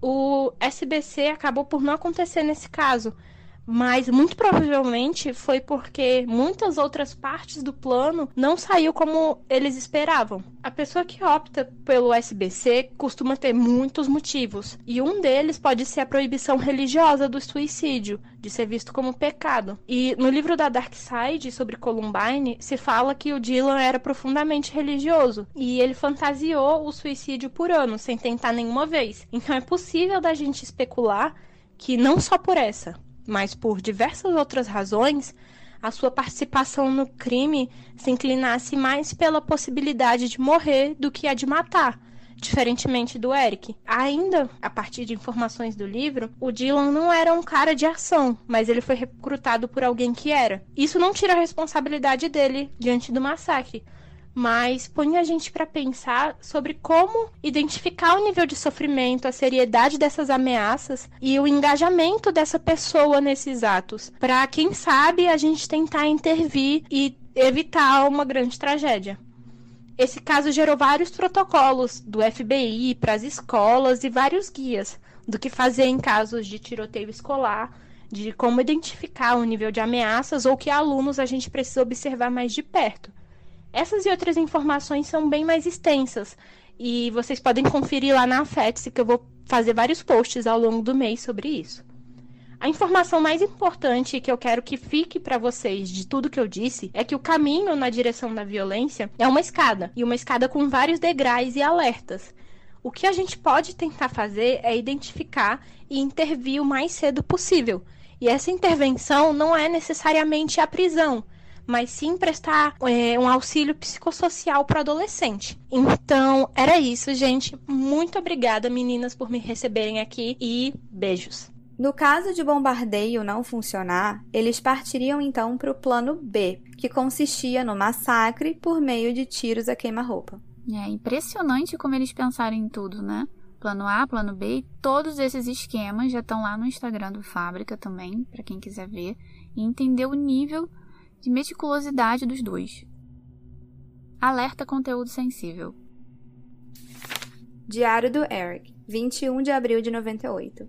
O SBC acabou por não acontecer nesse caso, mas muito provavelmente foi porque muitas outras partes do plano não saiu como eles esperavam. A pessoa que opta pelo SBC costuma ter muitos motivos, e um deles pode ser a proibição religiosa do suicídio, de ser visto como pecado. E no livro da Dark Side sobre Columbine se fala que o Dylan era profundamente religioso e ele fantasiou o suicídio por ano sem tentar nenhuma vez. Então é possível da gente especular que não só por essa, mas por diversas outras razões, a sua participação no crime se inclinasse mais pela possibilidade de morrer do que a de matar, diferentemente do Eric. Ainda, a partir de informações do livro, o Dylan não era um cara de ação, mas ele foi recrutado por alguém que era. Isso não tira a responsabilidade dele diante do massacre, mas põe a gente para pensar sobre como identificar o nível de sofrimento, a seriedade dessas ameaças e o engajamento dessa pessoa nesses atos, para quem sabe a gente tentar intervir e evitar uma grande tragédia. Esse caso gerou vários protocolos do FBI para as escolas e vários guias do que fazer em casos de tiroteio escolar, de como identificar o nível de ameaças ou que alunos a gente precisa observar mais de perto. Essas e outras informações são bem mais extensas e vocês podem conferir lá na FETS que eu vou fazer vários posts ao longo do mês sobre isso. A informação mais importante que eu quero que fique para vocês de tudo que eu disse é que o caminho na direção da violência é uma escada, e uma escada com vários degraus e alertas. O que a gente pode tentar fazer é identificar e intervir o mais cedo possível. E essa intervenção não é necessariamente a prisão, mas sim prestar é, um auxílio psicossocial para o adolescente. Então, era isso, gente. Muito obrigada, meninas, por me receberem aqui e beijos. No caso de bombardeio não funcionar, eles partiriam então para o plano B, que consistia no massacre por meio de tiros a queima-roupa. É impressionante como eles pensaram em tudo, né? Plano A, plano B, todos esses esquemas já estão lá no Instagram do Fábrica também, para quem quiser ver e entender o nível de meticulosidade dos dois. Alerta conteúdo sensível. Diário do Eric, 21 de abril de 98.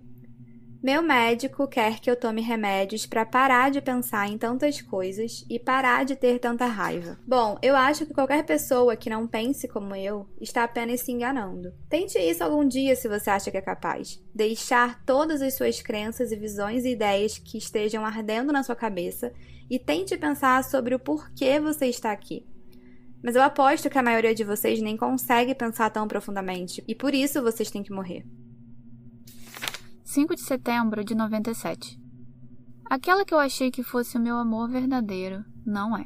Meu médico quer que eu tome remédios para parar de pensar em tantas coisas e parar de ter tanta raiva. Bom, eu acho que qualquer pessoa que não pense como eu está apenas se enganando. Tente isso algum dia se você acha que é capaz. Deixar todas as suas crenças e visões e ideias que estejam ardendo na sua cabeça e tente pensar sobre o porquê você está aqui. Mas eu aposto que a maioria de vocês nem consegue pensar tão profundamente, e por isso vocês têm que morrer. 5 de setembro de 97. Aquela que eu achei que fosse o meu amor verdadeiro, não é.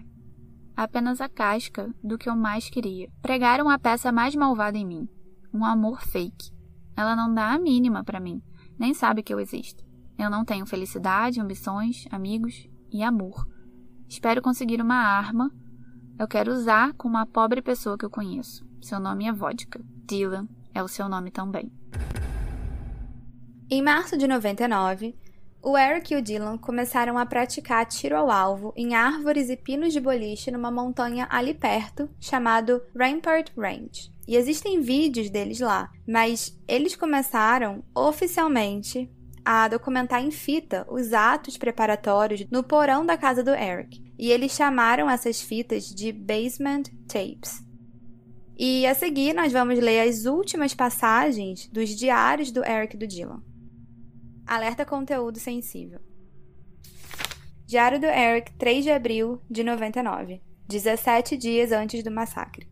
Apenas a casca do que eu mais queria. Pregaram a peça mais malvada em mim. Um amor fake. Ela não dá a mínima para mim, nem sabe que eu existo. Eu não tenho felicidade, ambições, amigos e amor. Espero conseguir uma arma. Eu quero usar com uma pobre pessoa que eu conheço. Seu nome é Vodka. Dylan é o seu nome também. Em março de 99, o Eric e o Dylan começaram a praticar tiro ao alvo em árvores e pinos de boliche numa montanha ali perto, chamado Rampart Range. E existem vídeos deles lá, mas eles começaram oficialmente a documentar em fita os atos preparatórios no porão da casa do Eric, e eles chamaram essas fitas de basement tapes. E a seguir nós vamos ler as últimas passagens dos diários do Eric e do Dylan. Alerta conteúdo sensível. Diário do Eric, 3 de abril de 99, 17 dias antes do massacre.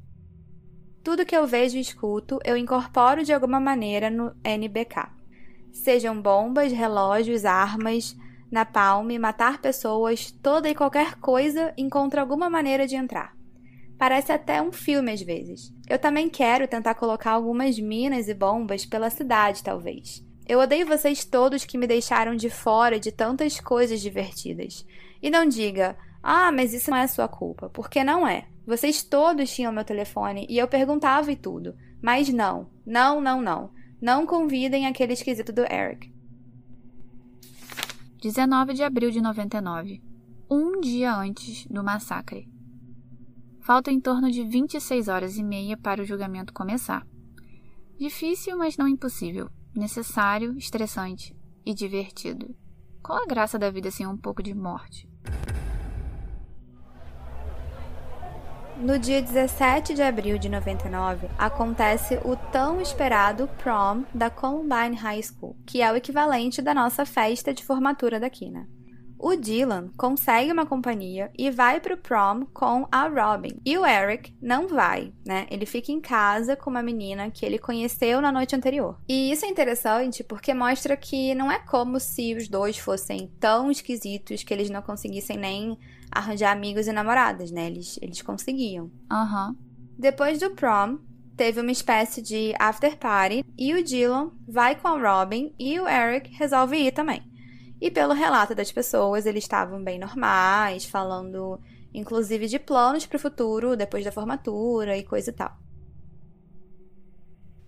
Tudo que eu vejo e escuto, eu incorporo de alguma maneira no NBK. Sejam bombas, relógios, armas, na palme, matar pessoas, toda e qualquer coisa encontra alguma maneira de entrar. Parece até um filme às vezes. Eu também quero tentar colocar algumas minas e bombas pela cidade, talvez. Eu odeio vocês todos que me deixaram de fora de tantas coisas divertidas. E não diga, ah, mas isso não é sua culpa, porque não é. Vocês todos tinham meu telefone e eu perguntava e tudo. Mas não, não, não, não. Não convidem aquele esquisito do Eric. 19 de abril de 99. Um dia antes do massacre. Faltam em torno de 26 horas e meia para o julgamento começar. Difícil, mas não impossível. Necessário, estressante e divertido. Qual a graça da vida sem um pouco de morte? No dia 17 de abril de 99, acontece o tão esperado prom da Columbine High School, que é o equivalente da nossa festa de formatura daqui, né? O Dylan consegue uma companhia e vai pro prom com a Robin. E o Eric não vai, né? Ele fica em casa com uma menina que ele conheceu na noite anterior. E isso é interessante porque mostra que não é como se os dois fossem tão esquisitos que eles não conseguissem nem arranjar amigos e namoradas, né? Eles, eles conseguiam. Aham. Uhum. Depois do prom, teve uma espécie de after party e o Dylan vai com a Robin e o Eric resolve ir também. E pelo relato das pessoas, eles estavam bem normais, falando inclusive de planos para o futuro depois da formatura e coisa e tal.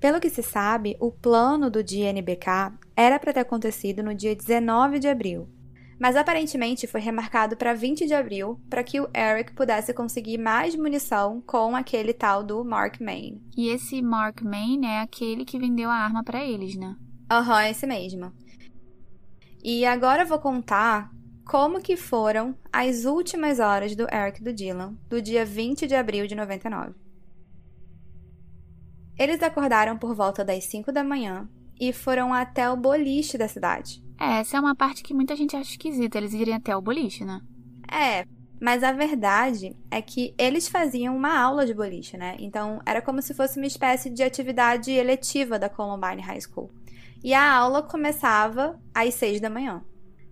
Pelo que se sabe, o plano do dia NBK era para ter acontecido no dia 19 de abril, mas aparentemente foi remarcado para 20 de abril para que o Eric pudesse conseguir mais munição com aquele tal do Mark Main. E esse Mark Main é aquele que vendeu a arma para eles, né? Aham, uhum, esse mesmo. E agora eu vou contar como que foram as últimas horas do Eric e do Dylan, do dia 20 de abril de 99. Eles acordaram por volta das 5 da manhã e foram até o boliche da cidade. É, essa é uma parte que muita gente acha esquisita, eles irem até o boliche, né? É, mas a verdade é que eles faziam uma aula de boliche, né? Então era como se fosse uma espécie de atividade eletiva da Columbine High School. E a aula começava às 6 da manhã.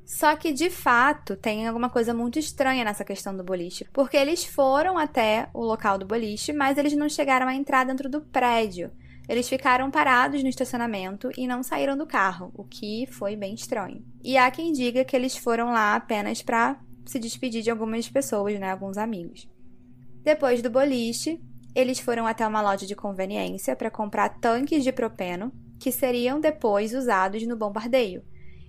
Só que, de fato, tem alguma coisa muito estranha nessa questão do boliche. Porque eles foram até o local do boliche, mas eles não chegaram a entrar dentro do prédio. Eles ficaram parados no estacionamento e não saíram do carro, o que foi bem estranho. E há quem diga que eles foram lá apenas para se despedir de algumas pessoas, né, alguns amigos. Depois do boliche, eles foram até uma loja de conveniência para comprar tanques de propeno que seriam depois usados no bombardeio.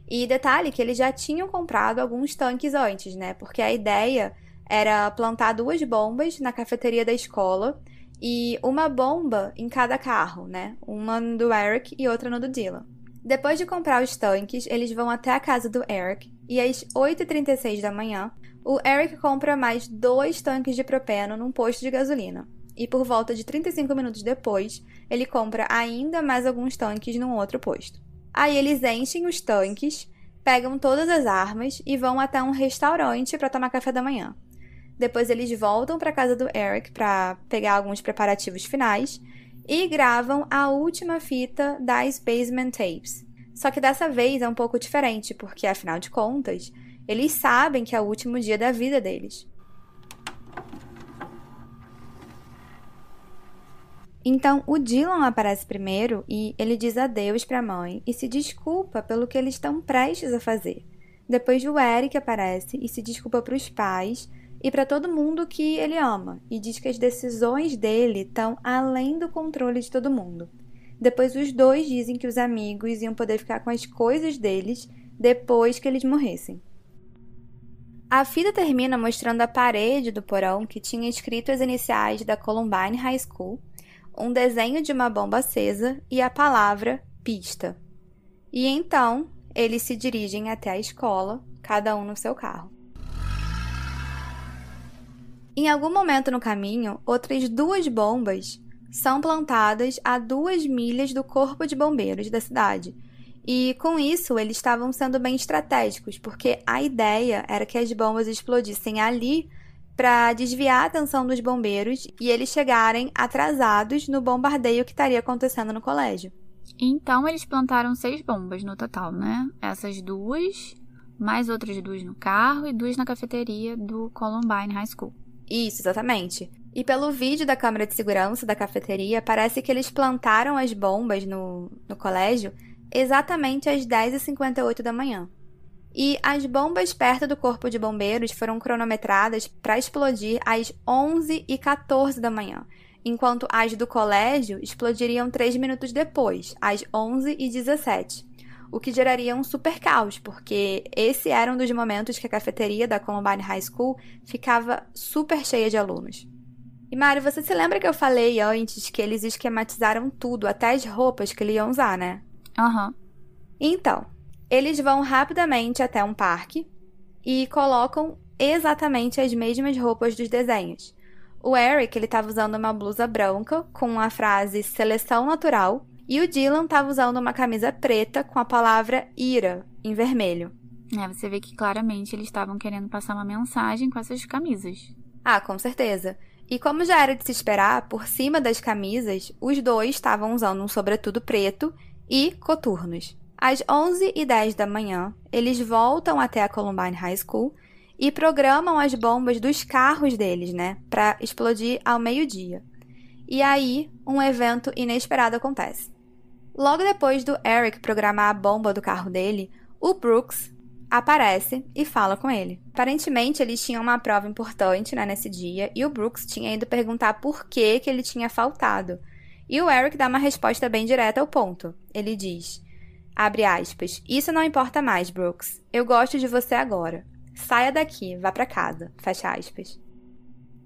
E detalhe que eles já tinham comprado alguns tanques antes, né? Porque a ideia era plantar duas bombas na cafeteria da escola e uma bomba em cada carro, né? Uma do Eric e outra no do Dylan. Depois de comprar os tanques, eles vão até a casa do Eric e às 8h36 da manhã, o Eric compra mais dois tanques de propeno num posto de gasolina. E por volta de 35 minutos depois, ele compra ainda mais alguns tanques num outro posto. Aí eles enchem os tanques, pegam todas as armas e vão até um restaurante para tomar café da manhã. Depois eles voltam para casa do Eric para pegar alguns preparativos finais e gravam a última fita das Basement Tapes. Só que dessa vez é um pouco diferente, porque afinal de contas, eles sabem que é o último dia da vida deles. Então, o Dylan aparece primeiro e ele diz adeus para a mãe e se desculpa pelo que eles estão prestes a fazer. Depois o Eric aparece e se desculpa para os pais e para todo mundo que ele ama e diz que as decisões dele estão além do controle de todo mundo. Depois os dois dizem que os amigos iam poder ficar com as coisas deles depois que eles morressem. A fita termina mostrando a parede do porão que tinha escrito as iniciais da Columbine High School um desenho de uma bomba acesa e a palavra pista. E então eles se dirigem até a escola, cada um no seu carro. Em algum momento no caminho, outras duas bombas são plantadas a duas milhas do corpo de bombeiros da cidade. E com isso, eles estavam sendo bem estratégicos, porque a ideia era que as bombas explodissem ali para desviar a atenção dos bombeiros e eles chegarem atrasados no bombardeio que estaria acontecendo no colégio. Então eles plantaram seis bombas no total, né? Essas duas, mais outras duas no carro e duas na cafeteria do Columbine High School. Isso, exatamente. E pelo vídeo da câmera de segurança da cafeteria, parece que eles plantaram as bombas no, no colégio exatamente às 10h58 da manhã. E as bombas perto do corpo de bombeiros foram cronometradas para explodir às 11h14 da manhã, enquanto as do colégio explodiriam 3 minutos depois, às 11h17. O que geraria um super caos, porque esse era um dos momentos que a cafeteria da Columbine High School ficava super cheia de alunos. E Mário, você se lembra que eu falei antes que eles esquematizaram tudo, até as roupas que ele ia usar, né? Aham. Uhum. Então, eles vão rapidamente até um parque e colocam exatamente as mesmas roupas dos desenhos. O Eric ele estava usando uma blusa branca com a frase seleção natural e o Dylan estava usando uma camisa preta com a palavra ira em vermelho. É, você vê que claramente eles estavam querendo passar uma mensagem com essas camisas. Ah, com certeza. E como já era de se esperar, por cima das camisas, os dois estavam usando um sobretudo preto e coturnos. Às 11h10 da manhã, eles voltam até a Columbine High School e programam as bombas dos carros deles, né, para explodir ao meio-dia. E aí, um evento inesperado acontece. Logo depois do Eric programar a bomba do carro dele, o Brooks, aparece e fala com ele. Aparentemente, eles tinham uma prova importante né, nesse dia e o Brooks tinha ido perguntar por que, que ele tinha faltado. E o Eric dá uma resposta bem direta ao ponto. Ele diz: Abre aspas. Isso não importa mais, Brooks. Eu gosto de você agora. Saia daqui, vá para casa. Fecha aspas.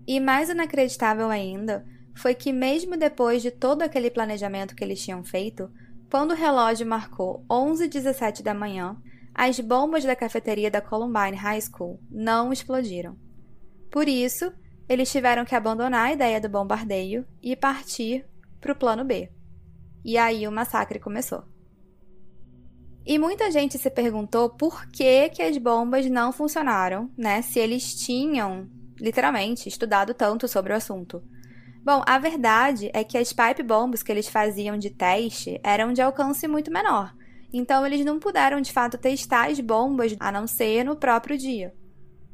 E mais inacreditável ainda foi que, mesmo depois de todo aquele planejamento que eles tinham feito, quando o relógio marcou 11h17 da manhã, as bombas da cafeteria da Columbine High School não explodiram. Por isso, eles tiveram que abandonar a ideia do bombardeio e partir para o plano B. E aí o massacre começou. E muita gente se perguntou por que, que as bombas não funcionaram, né? Se eles tinham, literalmente, estudado tanto sobre o assunto. Bom, a verdade é que as pipe bombs que eles faziam de teste eram de alcance muito menor. Então eles não puderam de fato testar as bombas a não ser no próprio dia.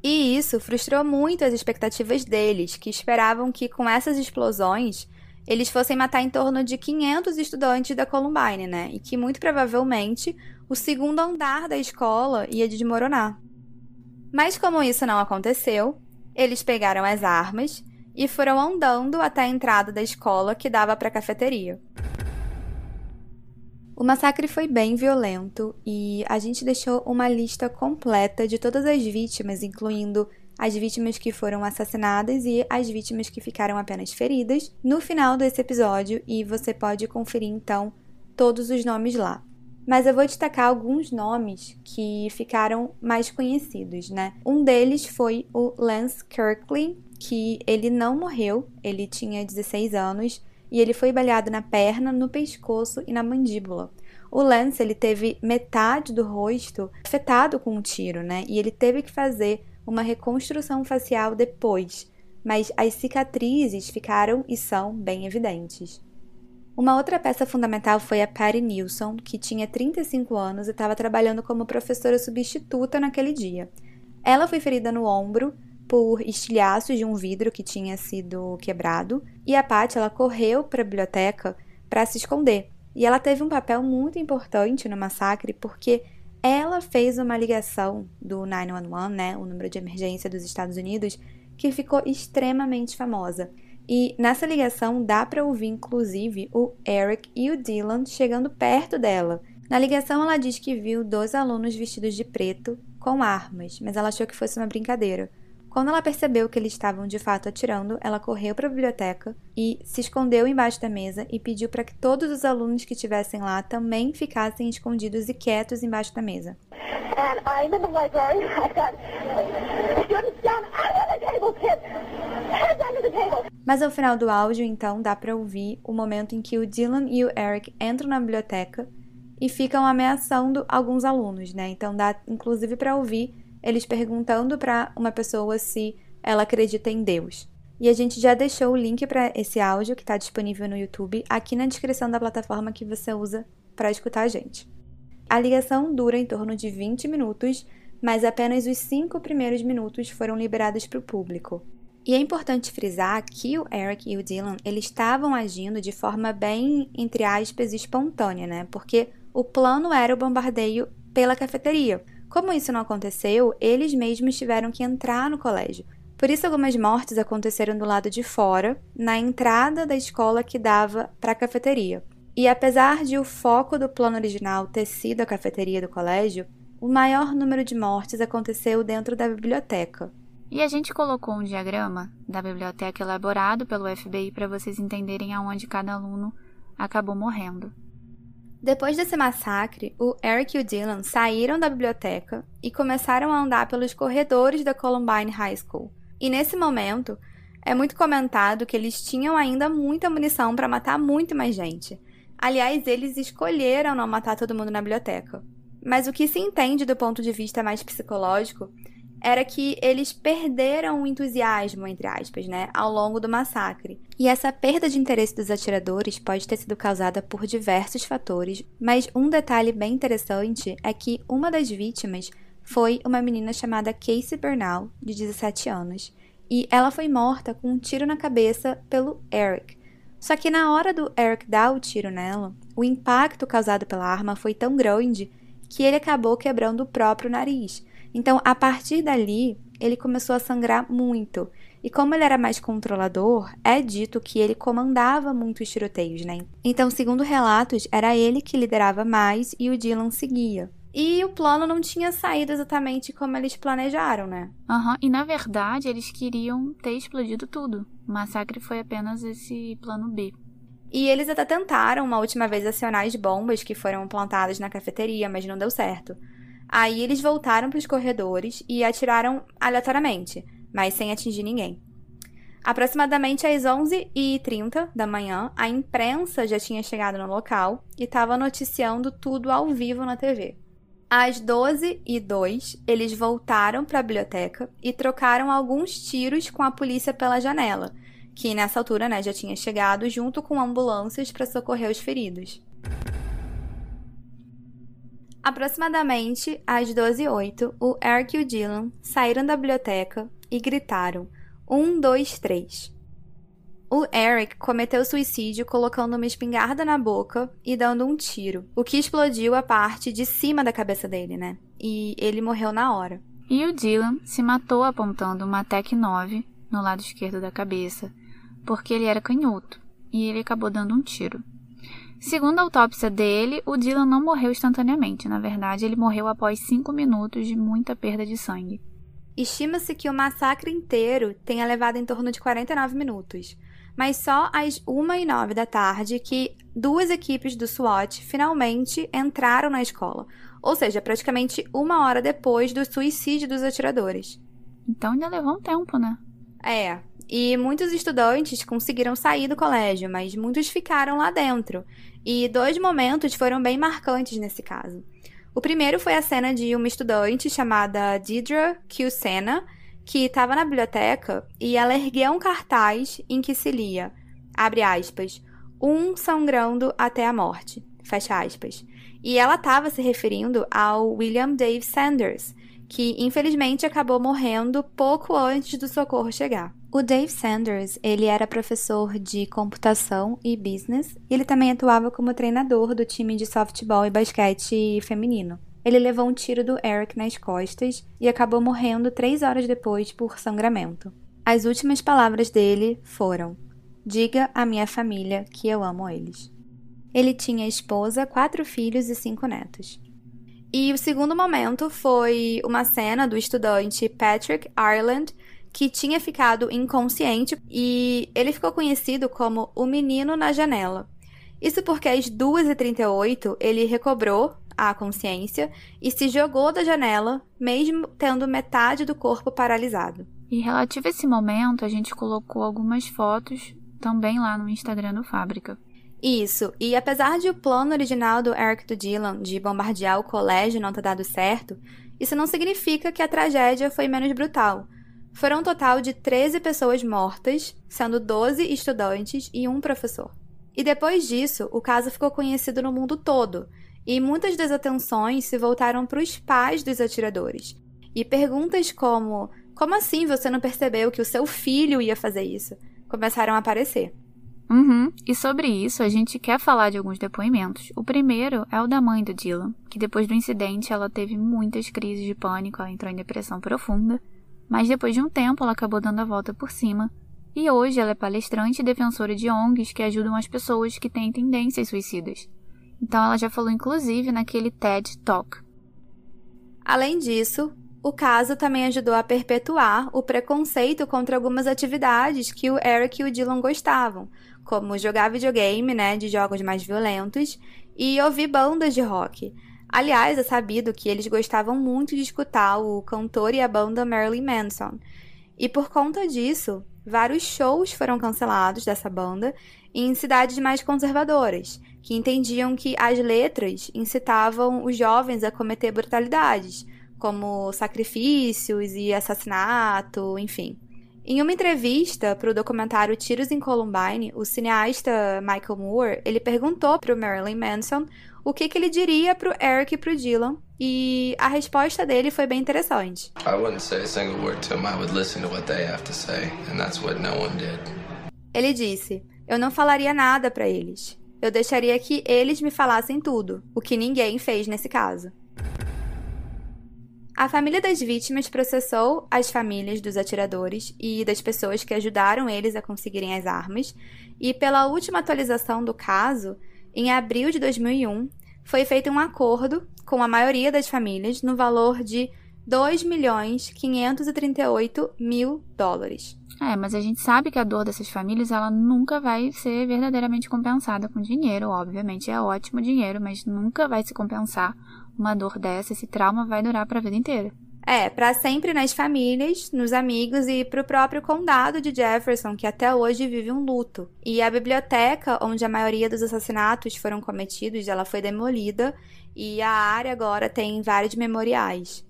E isso frustrou muito as expectativas deles, que esperavam que com essas explosões eles fossem matar em torno de 500 estudantes da Columbine, né? E que muito provavelmente o segundo andar da escola ia desmoronar. Mas como isso não aconteceu, eles pegaram as armas e foram andando até a entrada da escola que dava para a cafeteria. O massacre foi bem violento e a gente deixou uma lista completa de todas as vítimas, incluindo as vítimas que foram assassinadas e as vítimas que ficaram apenas feridas, no final desse episódio e você pode conferir então todos os nomes lá. Mas eu vou destacar alguns nomes que ficaram mais conhecidos, né? Um deles foi o Lance Kirkley, que ele não morreu, ele tinha 16 anos e ele foi baleado na perna, no pescoço e na mandíbula. O Lance ele teve metade do rosto afetado com um tiro, né? E ele teve que fazer uma reconstrução facial depois, mas as cicatrizes ficaram e são bem evidentes. Uma outra peça fundamental foi a Patty Nilsson, que tinha 35 anos e estava trabalhando como professora substituta naquele dia. Ela foi ferida no ombro por estilhaços de um vidro que tinha sido quebrado, e a Patty ela correu para a biblioteca para se esconder. E ela teve um papel muito importante no massacre porque ela fez uma ligação do 911, né, o número de emergência dos Estados Unidos, que ficou extremamente famosa. E nessa ligação dá para ouvir inclusive o Eric e o Dylan chegando perto dela. Na ligação ela diz que viu dois alunos vestidos de preto com armas, mas ela achou que fosse uma brincadeira. Quando ela percebeu que eles estavam de fato atirando, ela correu para a biblioteca e se escondeu embaixo da mesa e pediu para que todos os alunos que estivessem lá também ficassem escondidos e quietos embaixo da mesa. Mas ao final do áudio, então, dá para ouvir o momento em que o Dylan e o Eric entram na biblioteca e ficam ameaçando alguns alunos, né? Então dá inclusive para ouvir eles perguntando para uma pessoa se ela acredita em Deus. E a gente já deixou o link para esse áudio que está disponível no YouTube aqui na descrição da plataforma que você usa para escutar a gente. A ligação dura em torno de 20 minutos, mas apenas os cinco primeiros minutos foram liberados para o público. E é importante frisar que o Eric e o Dylan eles estavam agindo de forma bem, entre aspas, espontânea, né? Porque o plano era o bombardeio pela cafeteria. Como isso não aconteceu, eles mesmos tiveram que entrar no colégio. Por isso, algumas mortes aconteceram do lado de fora, na entrada da escola que dava para a cafeteria. E apesar de o foco do plano original ter sido a cafeteria do colégio, o maior número de mortes aconteceu dentro da biblioteca. E a gente colocou um diagrama da biblioteca elaborado pelo FBI para vocês entenderem aonde cada aluno acabou morrendo. Depois desse massacre, o Eric e o Dylan saíram da biblioteca e começaram a andar pelos corredores da Columbine High School. E nesse momento, é muito comentado que eles tinham ainda muita munição para matar muito mais gente. Aliás, eles escolheram não matar todo mundo na biblioteca. Mas o que se entende do ponto de vista mais psicológico era que eles perderam o entusiasmo, entre aspas, né, ao longo do massacre. E essa perda de interesse dos atiradores pode ter sido causada por diversos fatores, mas um detalhe bem interessante é que uma das vítimas foi uma menina chamada Casey Bernal, de 17 anos, e ela foi morta com um tiro na cabeça pelo Eric. Só que na hora do Eric dar o tiro nela, o impacto causado pela arma foi tão grande que ele acabou quebrando o próprio nariz. Então, a partir dali, ele começou a sangrar muito. E como ele era mais controlador, é dito que ele comandava muitos tiroteios, né? Então, segundo relatos, era ele que liderava mais e o Dylan seguia. E o plano não tinha saído exatamente como eles planejaram, né? Aham, uhum. e na verdade eles queriam ter explodido tudo. O massacre foi apenas esse plano B. E eles até tentaram uma última vez acionar as bombas que foram plantadas na cafeteria, mas não deu certo. Aí eles voltaram para os corredores e atiraram aleatoriamente, mas sem atingir ninguém. Aproximadamente às 11h30 da manhã, a imprensa já tinha chegado no local e estava noticiando tudo ao vivo na TV. Às 12 e 02 eles voltaram para a biblioteca e trocaram alguns tiros com a polícia pela janela, que nessa altura né, já tinha chegado junto com ambulâncias para socorrer os feridos. Aproximadamente às 12 e 08 o Eric e o Dylan saíram da biblioteca e gritaram: Um, dois, três. O Eric cometeu suicídio colocando uma espingarda na boca e dando um tiro, o que explodiu a parte de cima da cabeça dele, né? E ele morreu na hora. E o Dylan se matou apontando uma TEC 9 no lado esquerdo da cabeça, porque ele era canhoto, e ele acabou dando um tiro. Segundo a autópsia dele, o Dylan não morreu instantaneamente. Na verdade, ele morreu após cinco minutos de muita perda de sangue. Estima-se que o massacre inteiro tenha levado em torno de 49 minutos mas só às 1 e 9 da tarde que duas equipes do SWAT finalmente entraram na escola, ou seja, praticamente uma hora depois do suicídio dos atiradores. Então ainda levou um tempo, né? É, e muitos estudantes conseguiram sair do colégio, mas muitos ficaram lá dentro. E dois momentos foram bem marcantes nesse caso. O primeiro foi a cena de uma estudante chamada Deidre Kilsena, que estava na biblioteca e ela ergueu um cartaz em que se lia, abre aspas, um sangrando até a morte, fecha aspas. E ela estava se referindo ao William Dave Sanders, que infelizmente acabou morrendo pouco antes do socorro chegar. O Dave Sanders, ele era professor de computação e business, e ele também atuava como treinador do time de softball e basquete feminino. Ele levou um tiro do Eric nas costas e acabou morrendo três horas depois por sangramento. As últimas palavras dele foram: Diga à minha família que eu amo eles. Ele tinha esposa, quatro filhos e cinco netos. E o segundo momento foi uma cena do estudante Patrick Ireland, que tinha ficado inconsciente e ele ficou conhecido como o menino na janela. Isso porque às 2h38 ele recobrou a consciência e se jogou da janela, mesmo tendo metade do corpo paralisado. E relativo a esse momento, a gente colocou algumas fotos também lá no Instagram do Fábrica. Isso, e apesar de o plano original do Eric do Dylan de bombardear o colégio não ter dado certo, isso não significa que a tragédia foi menos brutal. Foram um total de 13 pessoas mortas, sendo 12 estudantes e um professor. E depois disso, o caso ficou conhecido no mundo todo, e muitas das atenções se voltaram para os pais dos atiradores. E perguntas como: como assim você não percebeu que o seu filho ia fazer isso? começaram a aparecer. Uhum. E sobre isso, a gente quer falar de alguns depoimentos. O primeiro é o da mãe do Dylan, que depois do incidente ela teve muitas crises de pânico, ela entrou em depressão profunda, mas depois de um tempo ela acabou dando a volta por cima. E hoje ela é palestrante e defensora de ONGs que ajudam as pessoas que têm tendências suicidas. Então ela já falou inclusive naquele TED Talk. Além disso, o caso também ajudou a perpetuar o preconceito contra algumas atividades que o Eric e o Dylan gostavam, como jogar videogame, né, de jogos mais violentos, e ouvir bandas de rock. Aliás, é sabido que eles gostavam muito de escutar o cantor e a banda Marilyn Manson. E por conta disso, vários shows foram cancelados dessa banda em cidades mais conservadoras, que entendiam que as letras incitavam os jovens a cometer brutalidades, como sacrifícios e assassinato, enfim. Em uma entrevista para o documentário Tiros em Columbine, o cineasta Michael Moore ele perguntou para o Marilyn Manson o que, que ele diria para o Eric e para o Dylan, e a resposta dele foi bem interessante. Ele disse: "Eu não falaria nada para eles eu deixaria que eles me falassem tudo, o que ninguém fez nesse caso. A família das vítimas processou as famílias dos atiradores e das pessoas que ajudaram eles a conseguirem as armas, e pela última atualização do caso, em abril de 2001, foi feito um acordo com a maioria das famílias no valor de 2 milhões 538 mil dólares. É, mas a gente sabe que a dor dessas famílias ela nunca vai ser verdadeiramente compensada com dinheiro. Obviamente é ótimo dinheiro, mas nunca vai se compensar uma dor dessa. Esse trauma vai durar para a vida inteira. É, para sempre nas famílias, nos amigos e para o próprio condado de Jefferson, que até hoje vive um luto. E a biblioteca, onde a maioria dos assassinatos foram cometidos, ela foi demolida e a área agora tem vários memoriais.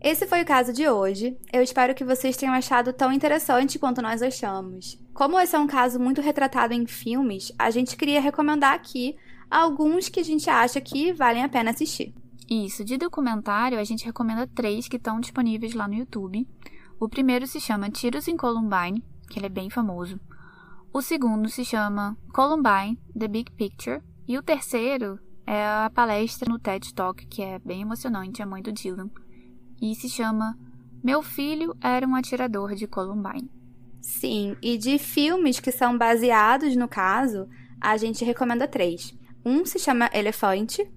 Esse foi o caso de hoje. Eu espero que vocês tenham achado tão interessante quanto nós achamos. Como esse é um caso muito retratado em filmes, a gente queria recomendar aqui alguns que a gente acha que valem a pena assistir. Isso, de documentário, a gente recomenda três que estão disponíveis lá no YouTube. O primeiro se chama Tiros em Columbine, que ele é bem famoso. O segundo se chama Columbine, The Big Picture. E o terceiro é a palestra no TED Talk, que é bem emocionante, é mãe do Dylan e se chama Meu Filho Era um Atirador de Columbine. Sim, e de filmes que são baseados no caso, a gente recomenda três. Um se chama Elefante,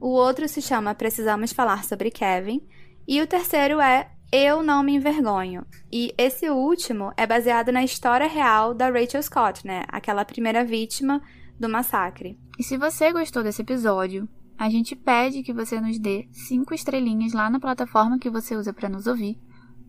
o outro se chama Precisamos Falar sobre Kevin, e o terceiro é Eu Não Me Envergonho. E esse último é baseado na história real da Rachel Scott, né? Aquela primeira vítima do massacre. E se você gostou desse episódio, a gente pede que você nos dê cinco estrelinhas lá na plataforma que você usa para nos ouvir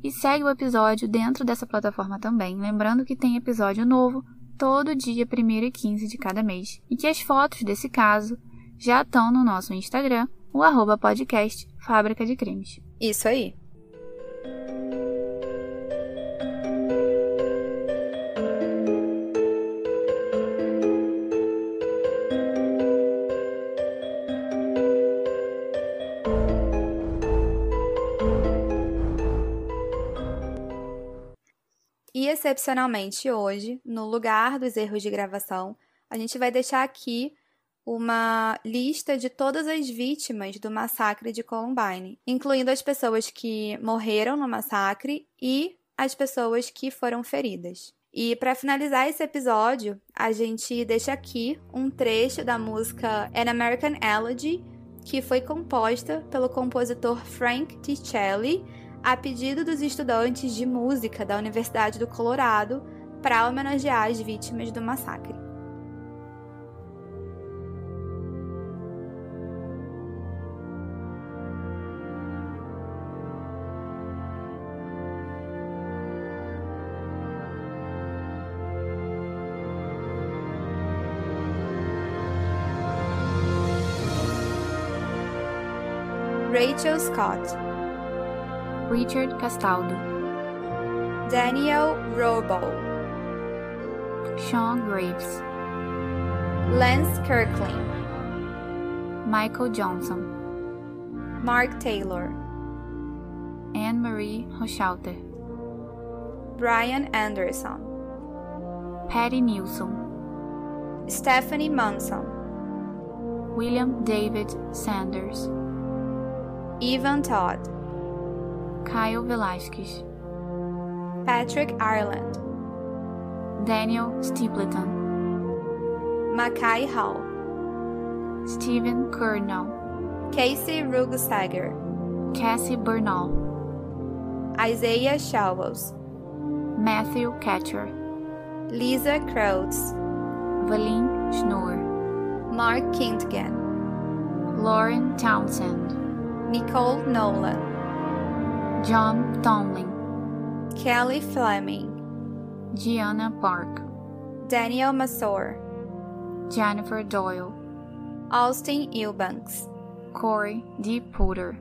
e segue o episódio dentro dessa plataforma também, lembrando que tem episódio novo todo dia 1 e 15 de cada mês e que as fotos desse caso já estão no nosso Instagram, o arroba podcast Fábrica de Crimes. Isso aí. Excepcionalmente hoje, no lugar dos erros de gravação, a gente vai deixar aqui uma lista de todas as vítimas do massacre de Columbine, incluindo as pessoas que morreram no massacre e as pessoas que foram feridas. E para finalizar esse episódio, a gente deixa aqui um trecho da música An American Elegy, que foi composta pelo compositor Frank Ticelli a pedido dos estudantes de música da Universidade do Colorado para homenagear as vítimas do massacre. Rachel Scott Richard Castaldo, Daniel Robo, Sean Graves, Lance Kirkland, Michael Johnson, Mark Taylor, Anne Marie Rochalter, Brian Anderson, Patty Nilsson, Stephanie Munson, William David Sanders, Evan Todd, Kyle Velasquez, Patrick Ireland, Daniel Stapleton, Mackay Hall, Stephen Kernall, Casey Rugesager, Cassie Bernal, Isaiah Shallows, Matthew Catcher, Lisa Krautz, Valine Schnoor, Mark Kintgen, Lauren Townsend, Nicole Nolan, John Tomlin, Kelly Fleming, Gianna Park, Daniel Masor, Jennifer Doyle, Austin Eubanks, Corey D. Porter,